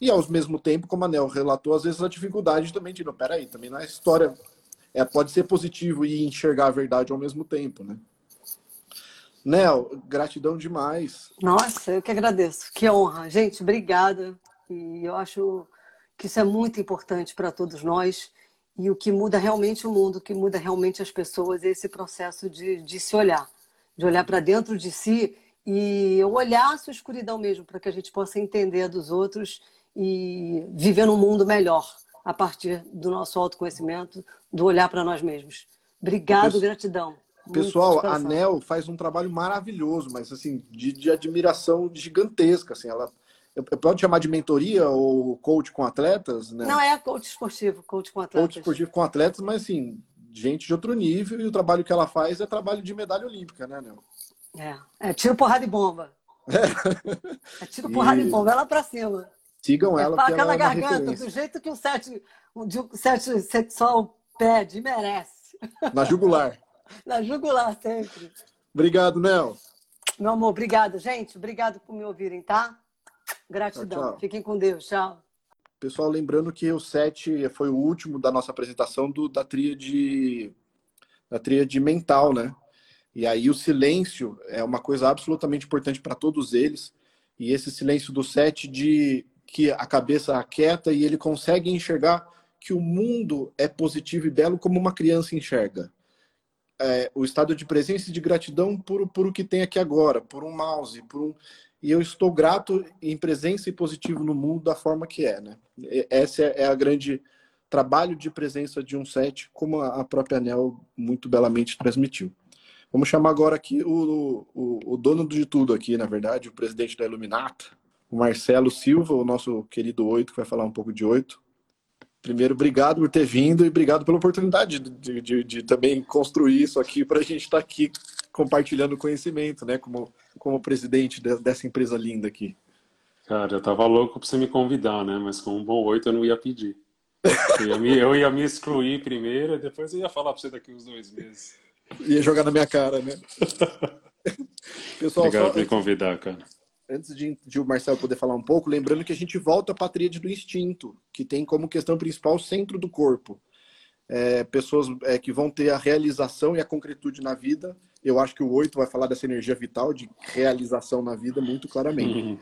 E ao mesmo tempo, como a Nel relatou, às vezes a dificuldade também de, não, peraí, também não é história. É, pode ser positivo e enxergar a verdade ao mesmo tempo, né? Nel, gratidão demais. Nossa, eu que agradeço. Que honra. Gente, obrigada. E eu acho que isso é muito importante para todos nós. E o que muda realmente o mundo, o que muda realmente as pessoas é esse processo de, de se olhar, de olhar para dentro de si e olhar a sua escuridão mesmo, para que a gente possa entender dos outros e viver num mundo melhor a partir do nosso autoconhecimento, do olhar para nós mesmos. Obrigado, gratidão. Pessoal, a Nel faz um trabalho maravilhoso, mas assim, de, de admiração gigantesca. Assim, ela pode chamar de mentoria ou coach com atletas, né? Não é coach esportivo, coach com atletas. Coach esportivo com atletas, mas assim, gente de outro nível e o trabalho que ela faz é trabalho de medalha olímpica, né, Nel? É, é tiro, porrada e bomba. É, é tiro, porrada e, e bomba, ela pra cima. Sigam ela, é faca na é garganta, do jeito que o sete, um, sete sexual pede, merece. Na jugular. na jugular sempre. Obrigado, Nel. Meu amor, obrigado, gente. Obrigado por me ouvirem, tá? Gratidão. Tchau, tchau. Fiquem com Deus. Tchau. Pessoal, lembrando que o 7 foi o último da nossa apresentação do, da tríade da tríade mental, né? E aí o silêncio é uma coisa absolutamente importante para todos eles. E esse silêncio do 7 de que a cabeça aquieta e ele consegue enxergar que o mundo é positivo e belo como uma criança enxerga. É, o estado de presença e de gratidão por, por o que tem aqui agora, por um mouse, por um, e eu estou grato em presença e positivo no mundo da forma que é, né? Essa é a grande trabalho de presença de um set, como a própria Anel muito belamente transmitiu. Vamos chamar agora aqui o, o, o dono de tudo aqui, na verdade, o presidente da Iluminata, o Marcelo Silva, o nosso querido Oito, que vai falar um pouco de Oito. Primeiro, obrigado por ter vindo e obrigado pela oportunidade de, de, de também construir isso aqui para a gente estar tá aqui compartilhando conhecimento, né? Como, como presidente de, dessa empresa linda aqui. Cara, eu tava louco para você me convidar, né? Mas com um bom oito eu não ia pedir. Eu ia, me, eu ia me excluir primeiro e depois eu ia falar para você daqui uns dois meses. Ia jogar na minha cara, né? Pessoal, Obrigado só... por me convidar, cara. Antes de, de, o Marcelo poder falar um pouco, lembrando que a gente volta para a tríade do instinto, que tem como questão principal o centro do corpo. É, pessoas é, que vão ter a realização e a concretude na vida eu acho que o 8 vai falar dessa energia vital de realização na vida muito claramente. Uhum.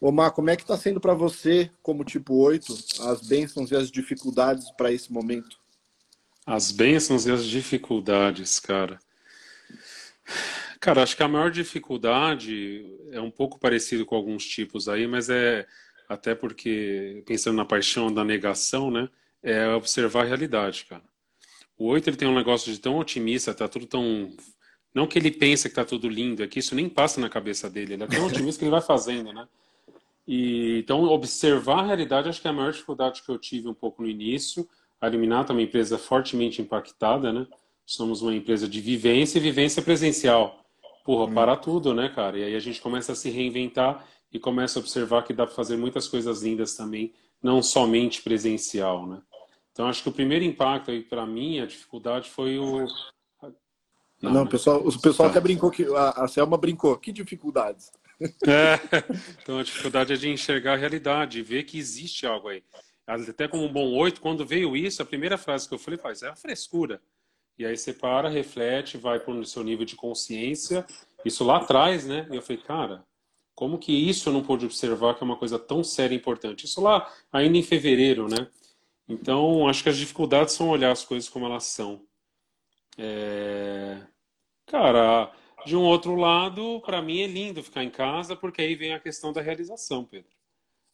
Omar, como é que está sendo para você, como tipo 8, as bênçãos e as dificuldades para esse momento? As bênçãos e as dificuldades, cara. Cara, acho que a maior dificuldade é um pouco parecido com alguns tipos aí, mas é até porque, pensando na paixão da negação, né? É observar a realidade, cara. O 8 ele tem um negócio de tão otimista, tá tudo tão não que ele pense que está tudo lindo, é que isso nem passa na cabeça dele. Ele é tão otimista que ele vai fazendo, né? E, então, observar a realidade acho que é a maior dificuldade que eu tive um pouco no início. A Eliminata é uma empresa fortemente impactada, né? Somos uma empresa de vivência e vivência presencial. Porra, hum. para tudo, né, cara? E aí a gente começa a se reinventar e começa a observar que dá para fazer muitas coisas lindas também, não somente presencial, né? Então, acho que o primeiro impacto aí para mim, a dificuldade foi o, não, não pessoal, o pessoal até brincou que a, a Selma brincou. Que dificuldades? É, então a dificuldade é de enxergar a realidade, ver que existe algo aí. Até como um bom oito, quando veio isso, a primeira frase que eu falei, faz, é a frescura. E aí você para, reflete, vai para o seu nível de consciência. Isso lá atrás, né? E eu falei, cara, como que isso eu não pude observar que é uma coisa tão séria e importante? Isso lá ainda em fevereiro, né? Então, acho que as dificuldades são olhar as coisas como elas são. É... Cara, de um outro lado, para mim é lindo ficar em casa, porque aí vem a questão da realização, Pedro.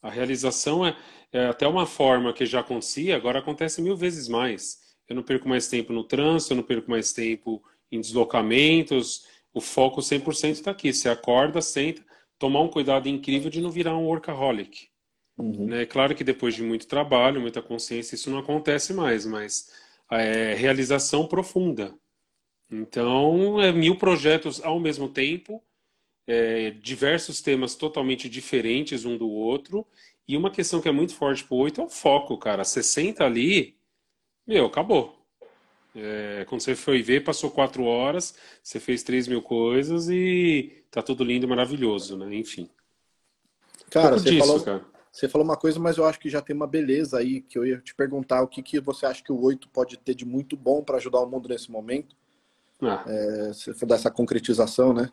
A realização é, é até uma forma que já acontecia, agora acontece mil vezes mais. Eu não perco mais tempo no trânsito, eu não perco mais tempo em deslocamentos, o foco 100% está aqui. Você acorda, senta, tomar um cuidado incrível de não virar um workaholic. Uhum. Né? Claro que depois de muito trabalho, muita consciência, isso não acontece mais, mas é realização profunda. Então, é mil projetos ao mesmo tempo, é, diversos temas totalmente diferentes um do outro, e uma questão que é muito forte pro oito é o foco, cara. Você senta ali, meu, acabou. É, quando você foi ver, passou quatro horas, você fez três mil coisas e tá tudo lindo, maravilhoso, né? Enfim. Cara, você, disso, falou, cara. você falou uma coisa, mas eu acho que já tem uma beleza aí que eu ia te perguntar. O que, que você acha que o oito pode ter de muito bom para ajudar o mundo nesse momento? Ah. É, se for dessa concretização, né?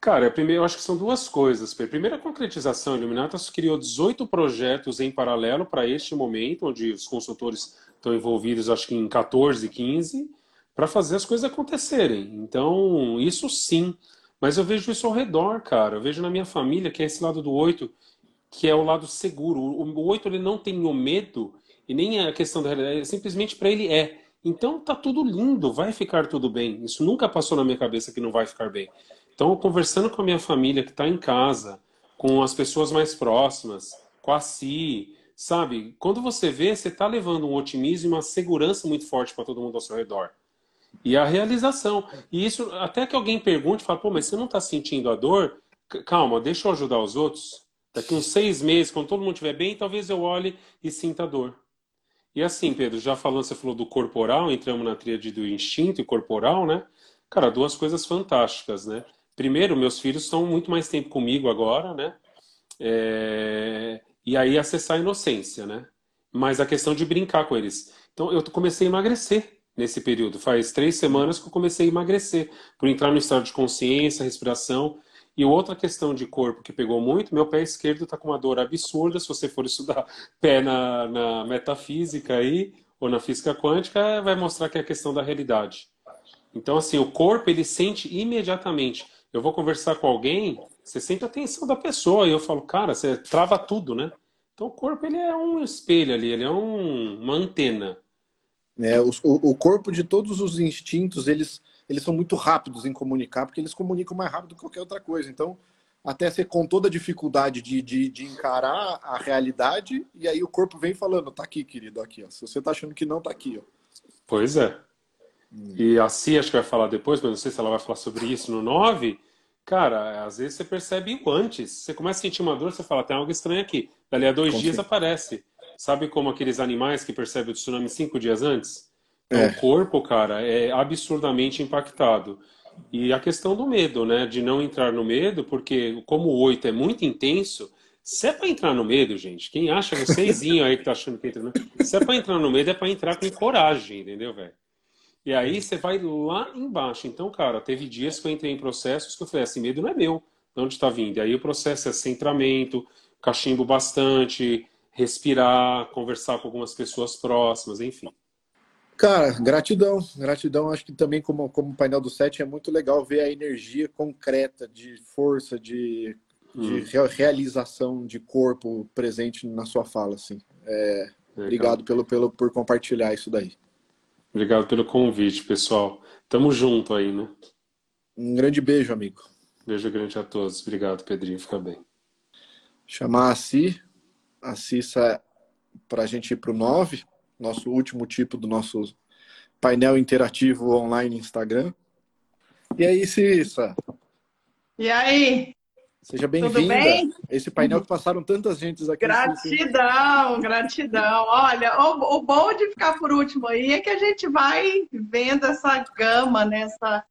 Cara, primeiro, eu acho que são duas coisas. Primeiro, a concretização. A criou 18 projetos em paralelo para este momento, onde os consultores estão envolvidos, acho que em 14, 15, para fazer as coisas acontecerem. Então, isso sim. Mas eu vejo isso ao redor, cara. Eu vejo na minha família, que é esse lado do oito, que é o lado seguro. O oito, ele não tem o medo, e nem a questão da realidade, simplesmente para ele é. Então, tá tudo lindo, vai ficar tudo bem. Isso nunca passou na minha cabeça que não vai ficar bem. Então, conversando com a minha família que está em casa, com as pessoas mais próximas, com a Si, sabe? Quando você vê, você está levando um otimismo e uma segurança muito forte para todo mundo ao seu redor. E a realização. E isso, até que alguém pergunte, fala, pô, mas você não está sentindo a dor? Calma, deixa eu ajudar os outros. Daqui uns seis meses, quando todo mundo estiver bem, talvez eu olhe e sinta a dor. E assim, Pedro, já falando, você falou do corporal, entramos na tríade do instinto e corporal, né? Cara, duas coisas fantásticas, né? primeiro, meus filhos estão muito mais tempo comigo agora, né? É... E aí acessar a inocência, né? Mas a questão de brincar com eles. Então, eu comecei a emagrecer nesse período. Faz três semanas que eu comecei a emagrecer, por entrar no estado de consciência, respiração. E outra questão de corpo que pegou muito, meu pé esquerdo está com uma dor absurda. Se você for estudar pé na, na metafísica aí, ou na física quântica, vai mostrar que é a questão da realidade. Então, assim, o corpo ele sente imediatamente eu vou conversar com alguém, você sente a atenção da pessoa e eu falo, cara, você trava tudo, né? Então o corpo ele é um espelho ali, ele é um, uma antena. É, o, o corpo de todos os instintos, eles, eles são muito rápidos em comunicar, porque eles comunicam mais rápido que qualquer outra coisa. Então, até você com toda a dificuldade de, de, de, encarar a realidade, e aí o corpo vem falando, tá aqui, querido, aqui, ó. Se você tá achando que não, tá aqui, ó. Pois é. E a Cia acho que vai falar depois, mas não sei se ela vai falar sobre isso no 9. Cara, às vezes você percebe o antes. Você começa a sentir uma dor, você fala, tem algo estranho aqui. Dali a dois Com dias aparece. Sabe como aqueles animais que percebem o tsunami cinco dias antes? Então, é. O corpo, cara, é absurdamente impactado. E a questão do medo, né? De não entrar no medo, porque como o oito é muito intenso, se é para entrar no medo, gente, quem acha, vocêsinho aí que tá achando que entra no medo, se é para entrar no medo, é para entrar com coragem, entendeu, velho? E aí você vai lá embaixo. Então, cara, teve dias que eu entrei em processos que eu falei, esse medo não é meu. De onde está vindo? E aí o processo é centramento, cachimbo bastante, respirar, conversar com algumas pessoas próximas, enfim. Cara, gratidão, gratidão. Acho que também como, como painel do set é muito legal ver a energia concreta de força, de, de hum. realização de corpo presente na sua fala, assim. É, obrigado pelo, pelo, por compartilhar isso daí. Obrigado pelo convite, pessoal. Tamo junto aí, né? Um grande beijo, amigo. Beijo grande a todos. Obrigado, Pedrinho. Fica bem. Chamar a Si, a Cissa para a gente ir para o 9, nosso último tipo do nosso painel interativo online Instagram. E aí, Cissa? E aí? Seja bem-vinda. Bem? Esse painel que passaram tantas gentes aqui. Gratidão, gratidão. Olha, o, o, bom de ficar por último aí é que a gente vai vendo essa gama, né? essa,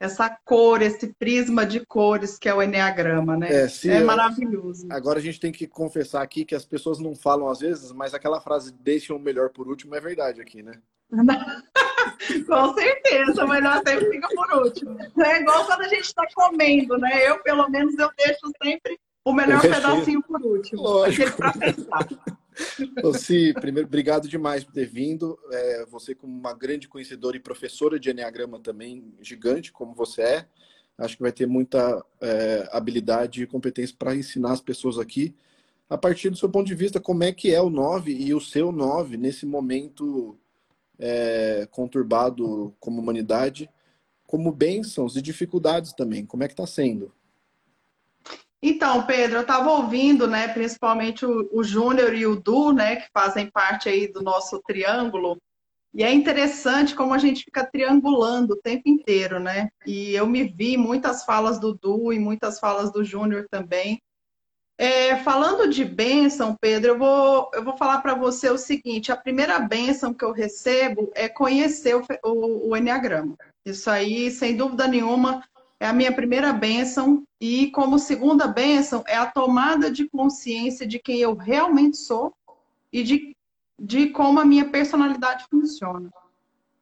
essa cor, esse prisma de cores que é o Enneagrama, né? É, sim, é maravilhoso. Agora a gente tem que confessar aqui que as pessoas não falam às vezes, mas aquela frase deixem o melhor por último é verdade aqui, né? Com certeza, mas nós sempre fica por último. É igual quando a gente está comendo, né? Eu, pelo menos, eu deixo sempre o melhor pedacinho por último. Lógico. Para pensar. Si, primeiro, obrigado demais por ter vindo. É, você, como uma grande conhecedora e professora de Enneagrama também, gigante como você é, acho que vai ter muita é, habilidade e competência para ensinar as pessoas aqui, a partir do seu ponto de vista, como é que é o 9 e o seu 9 nesse momento é, conturbado como humanidade, como bênçãos e dificuldades também. Como é que está sendo? Então, Pedro, eu estava ouvindo, né, principalmente o, o Júnior e o Du, né, que fazem parte aí do nosso triângulo, e é interessante como a gente fica triangulando o tempo inteiro, né? E eu me vi muitas falas do Du e muitas falas do Júnior também, é, falando de bênção, Pedro, eu vou, eu vou falar para você o seguinte: a primeira bênção que eu recebo é conhecer o, o, o Enneagrama. Isso aí, sem dúvida nenhuma, é a minha primeira bênção. E como segunda bênção, é a tomada de consciência de quem eu realmente sou e de, de como a minha personalidade funciona.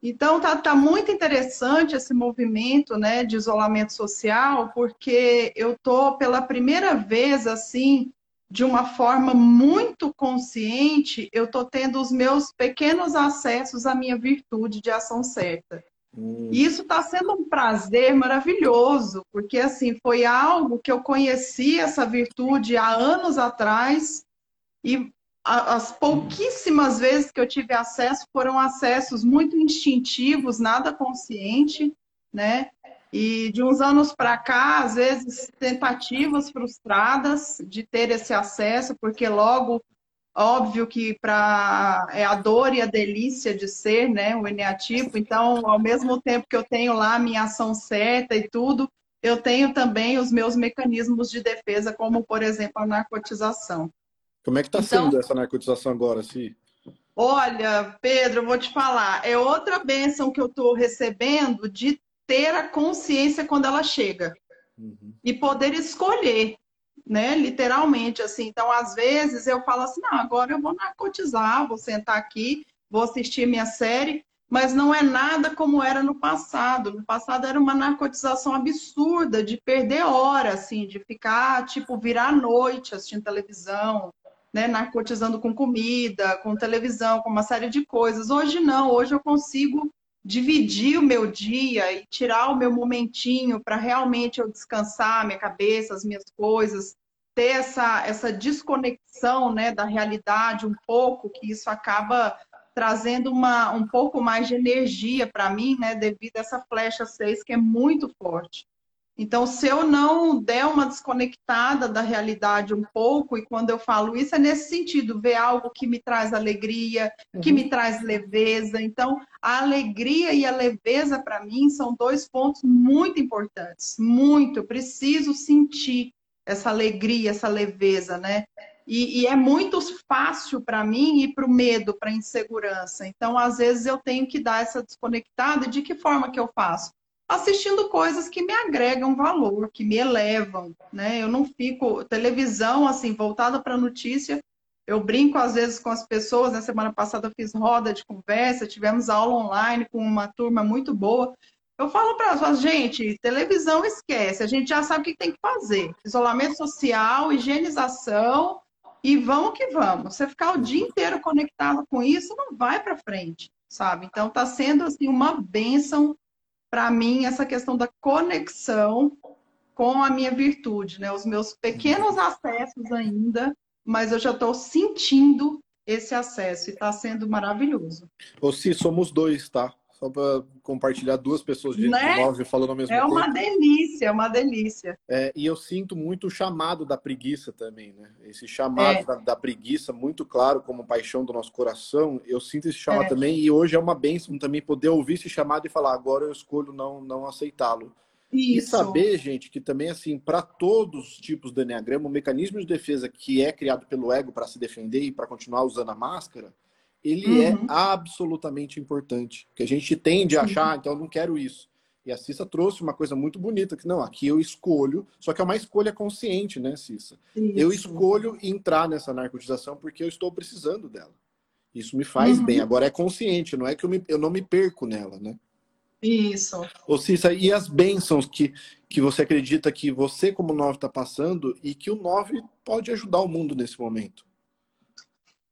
Então tá, tá muito interessante esse movimento, né, de isolamento social, porque eu tô pela primeira vez assim, de uma forma muito consciente, eu tô tendo os meus pequenos acessos à minha virtude de ação certa. Hum. E isso está sendo um prazer maravilhoso, porque assim foi algo que eu conheci essa virtude há anos atrás e as pouquíssimas vezes que eu tive acesso foram acessos muito instintivos, nada consciente, né? E de uns anos para cá, às vezes tentativas frustradas de ter esse acesso, porque logo óbvio que para é a dor e a delícia de ser, né, o eneatipo. Então, ao mesmo tempo que eu tenho lá a minha ação certa e tudo, eu tenho também os meus mecanismos de defesa, como por exemplo a narcotização. Como é que está então, sendo essa narcotização agora, Si? Olha, Pedro, vou te falar, é outra bênção que eu estou recebendo de ter a consciência quando ela chega uhum. e poder escolher, né? Literalmente, assim. Então, às vezes eu falo assim, não, agora eu vou narcotizar, vou sentar aqui, vou assistir minha série, mas não é nada como era no passado. No passado era uma narcotização absurda de perder hora, assim, de ficar, tipo, virar à noite assistindo televisão, né, narcotizando com comida, com televisão, com uma série de coisas. Hoje não, hoje eu consigo dividir o meu dia e tirar o meu momentinho para realmente eu descansar minha cabeça, as minhas coisas, ter essa, essa desconexão né, da realidade um pouco, que isso acaba trazendo uma, um pouco mais de energia para mim, né, devido a essa flecha 6 que é muito forte. Então, se eu não der uma desconectada da realidade um pouco, e quando eu falo isso é nesse sentido, ver algo que me traz alegria, que me uhum. traz leveza. Então, a alegria e a leveza, para mim, são dois pontos muito importantes. Muito. Eu preciso sentir essa alegria, essa leveza, né? E, e é muito fácil para mim ir para o medo, para a insegurança. Então, às vezes, eu tenho que dar essa desconectada. De que forma que eu faço? assistindo coisas que me agregam valor, que me elevam, né? Eu não fico televisão assim voltada para notícia. Eu brinco às vezes com as pessoas. Na semana passada eu fiz roda de conversa, tivemos aula online com uma turma muito boa. Eu falo para as gente, televisão esquece, a gente já sabe o que tem que fazer. Isolamento social, higienização e vamos que vamos. Você ficar o dia inteiro conectado com isso não vai para frente, sabe? Então está sendo assim uma bênção para mim, essa questão da conexão com a minha virtude, né? Os meus pequenos acessos ainda, mas eu já estou sentindo esse acesso e está sendo maravilhoso. Ou se somos dois, tá? Só para compartilhar duas pessoas de né? nove falando ao mesmo tempo. É uma delícia, é uma delícia. É, e eu sinto muito o chamado da preguiça também, né? Esse chamado é. da, da, preguiça, muito claro, como paixão do nosso coração. Eu sinto esse chamado é. também, e hoje é uma bênção também poder ouvir esse chamado e falar, agora eu escolho não, não aceitá-lo. E saber, gente, que também, assim, para todos os tipos do Enneagrama, o mecanismo de defesa que é criado pelo ego para se defender e para continuar usando a máscara, ele é uhum. é absolutamente importante. Que a gente tende a achar, então eu não quero isso. E a Cissa trouxe uma coisa muito bonita, que não, aqui eu escolho, só que é uma escolha consciente, né, Cissa? Isso. Eu escolho entrar nessa narcotização porque eu estou precisando dela. Isso me faz uhum. bem. Agora é consciente, não é que eu, me, eu não me perco nela, né? Isso. Ô Cissa, e as bênçãos que, que você acredita que você, como nove, está passando e que o nove pode ajudar o mundo nesse momento?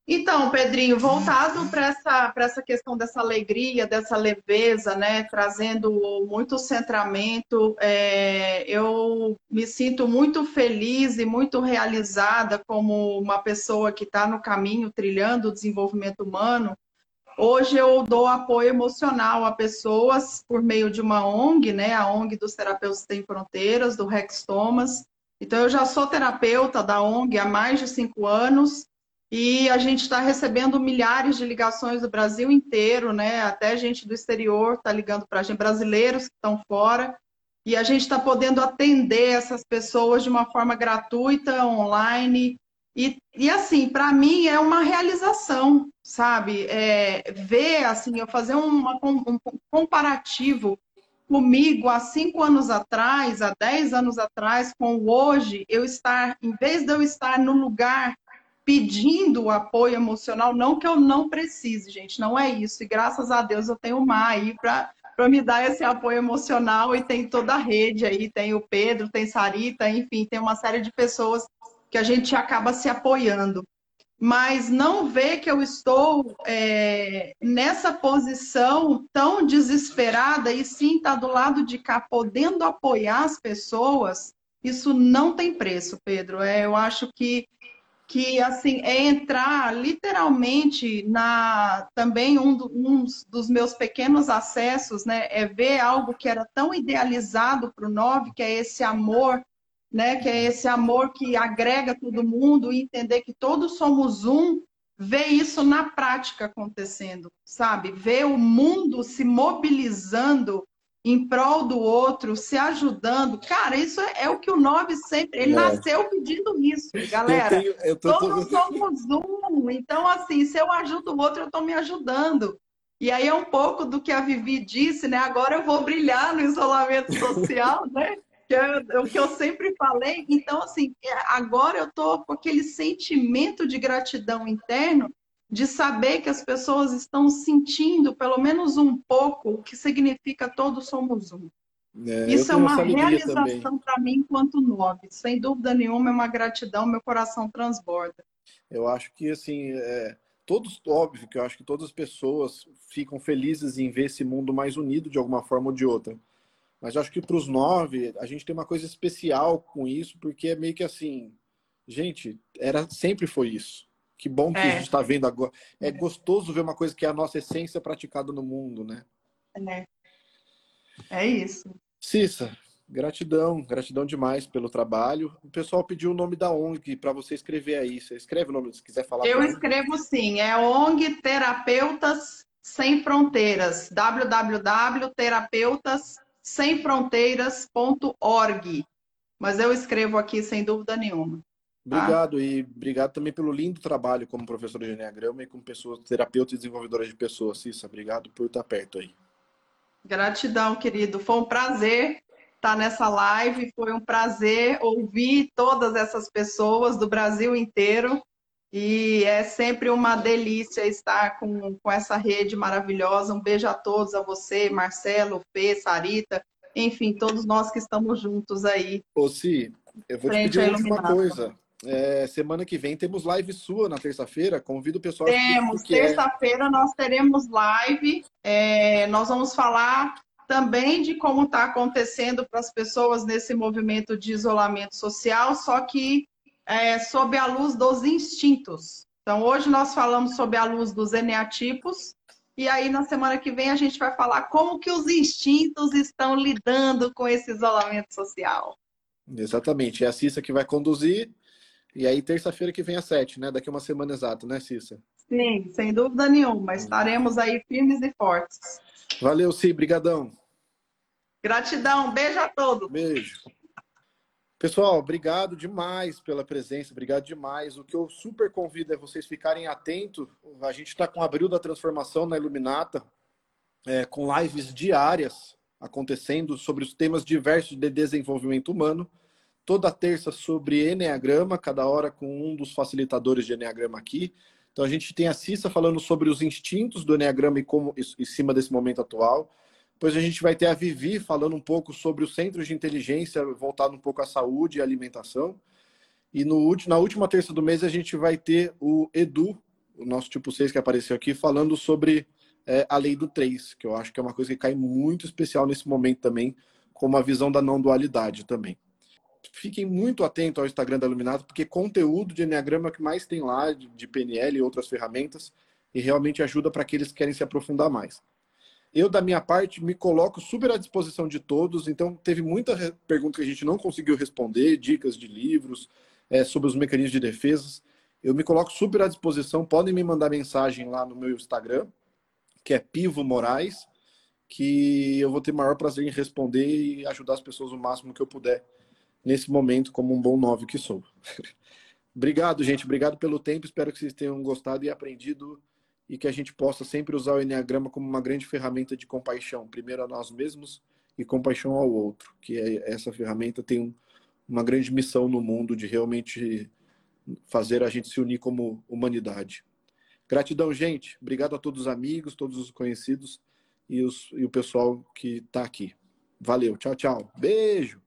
Então, Pedrinho, voltado para essa, essa questão dessa alegria, dessa leveza, né, trazendo muito centramento, é, eu me sinto muito feliz e muito realizada como uma pessoa que está no caminho trilhando o desenvolvimento humano. Hoje eu dou apoio emocional a pessoas por meio de uma ONG, né, a ONG dos Terapeutas Sem Fronteiras, do Rex Thomas. Então, eu já sou terapeuta da ONG há mais de cinco anos e a gente está recebendo milhares de ligações do Brasil inteiro, né? Até gente do exterior está ligando para a gente, brasileiros que estão fora. E a gente está podendo atender essas pessoas de uma forma gratuita, online. E, e assim, para mim é uma realização, sabe? É, ver, assim, eu fazer uma, um comparativo comigo há cinco anos atrás, há dez anos atrás, com hoje, eu estar, em vez de eu estar no lugar pedindo o apoio emocional, não que eu não precise, gente, não é isso. E graças a Deus eu tenho o Mar aí para para me dar esse apoio emocional e tem toda a rede aí, tem o Pedro, tem Sarita, enfim, tem uma série de pessoas que a gente acaba se apoiando. Mas não ver que eu estou é, nessa posição tão desesperada e sim estar tá do lado de cá podendo apoiar as pessoas, isso não tem preço, Pedro. É, eu acho que que assim é entrar literalmente na também um, do, um, dos meus pequenos acessos, né, é ver algo que era tão idealizado para o Nove, que é esse amor, né, que é esse amor que agrega todo mundo e entender que todos somos um, ver isso na prática acontecendo, sabe? Ver o mundo se mobilizando em prol do outro, se ajudando. Cara, isso é, é o que o Nove sempre. Ele é. nasceu pedindo isso, galera. Eu tenho, eu tô, Todos tô... somos um. Então, assim, se eu ajudo o outro, eu estou me ajudando. E aí é um pouco do que a Vivi disse, né? Agora eu vou brilhar no isolamento social, né? Que é o que eu sempre falei. Então, assim, é, agora eu estou com aquele sentimento de gratidão interno de saber que as pessoas estão sentindo, pelo menos um pouco, o que significa todos somos um. É, Isso é uma realização para mim enquanto nove. Sem dúvida nenhuma, é uma gratidão, meu coração transborda. Eu acho que, assim, é, todos, óbvio que eu acho que todas as pessoas ficam felizes em ver esse mundo mais unido de alguma forma ou de outra. Mas eu acho que para os nove, a gente tem uma coisa especial com isso, porque é meio que assim, gente, era sempre foi isso. Que bom que é. a gente está vendo agora. É, gostoso ver uma coisa que é a nossa essência praticada no mundo, né? É. É isso. Cissa, gratidão, gratidão demais pelo trabalho. O pessoal pediu o nome da ONG para você escrever aí. Você escreve o nome se quiser falar. Eu escrevo sim. É ONG Terapeutas Sem Fronteiras. www.terapeutassemfronteiras.org. Mas eu escrevo aqui sem dúvida nenhuma. Obrigado, ah. e obrigado também pelo lindo trabalho como professor de Enneagrama e com pessoas, terapeutas e desenvolvedoras de pessoas, Cissa. Obrigado por estar perto aí. Gratidão, querido. Foi um prazer estar nessa live, foi um prazer ouvir todas essas pessoas do Brasil inteiro. E é sempre uma delícia estar com, com essa rede maravilhosa. Um beijo a todos, a você, Marcelo, Fê, Sarita, enfim, todos nós que estamos juntos aí. Ô, Si, eu vou te pedir uma coisa. É, semana que vem temos live sua na terça-feira. Convido o pessoal. Temos. É. Terça-feira é... nós teremos live. É, nós vamos falar também de como está acontecendo para as pessoas nesse movimento de isolamento social, só que é, sob a luz dos instintos. Então, hoje nós falamos sob a luz dos eneatipos, e aí na semana que vem a gente vai falar como que os instintos estão lidando com esse isolamento social. Exatamente. É a Cissa que vai conduzir. E aí, terça-feira que vem às sete, né? Daqui uma semana exata, né, Cissa? Sim, sem dúvida nenhuma. Estaremos aí firmes e fortes. Valeu, Sim. Brigadão. Gratidão. Beijo a todos. Beijo. Pessoal, obrigado demais pela presença, obrigado demais. O que eu super convido é vocês ficarem atentos. A gente está com o Abril da Transformação na Iluminata, é, com lives diárias acontecendo sobre os temas diversos de desenvolvimento humano toda terça sobre Enneagrama, cada hora com um dos facilitadores de Enneagrama aqui. Então a gente tem a Cissa falando sobre os instintos do Enneagrama e como em cima desse momento atual. Depois a gente vai ter a Vivi falando um pouco sobre os centros de inteligência, voltado um pouco à saúde e alimentação. E no, na última terça do mês a gente vai ter o Edu, o nosso tipo 6 que apareceu aqui, falando sobre é, a lei do 3, que eu acho que é uma coisa que cai muito especial nesse momento também, como a visão da não dualidade também fiquem muito atentos ao Instagram da Iluminato, porque conteúdo de Enneagrama é o que mais tem lá, de PNL e outras ferramentas, e realmente ajuda para aqueles que querem se aprofundar mais. Eu, da minha parte, me coloco super à disposição de todos, então teve muita pergunta que a gente não conseguiu responder, dicas de livros, é, sobre os mecanismos de defesa. Eu me coloco super à disposição, podem me mandar mensagem lá no meu Instagram, que é Pivo Moraes, que eu vou ter maior prazer em responder e ajudar as pessoas o máximo que eu puder nesse momento como um bom nove que sou. Obrigado, gente. Obrigado pelo tempo. Espero que vocês tenham gostado e aprendido e que a gente possa sempre usar o Enneagrama como uma grande ferramenta de compaixão, primeiro a nós mesmos e compaixão ao outro, que é, essa ferramenta tem uma grande missão no mundo de realmente fazer a gente se unir como humanidade. Gratidão, gente. Obrigado a todos os amigos, todos os conhecidos e, os, e o pessoal que está aqui. Valeu. Tchau, tchau. Beijo.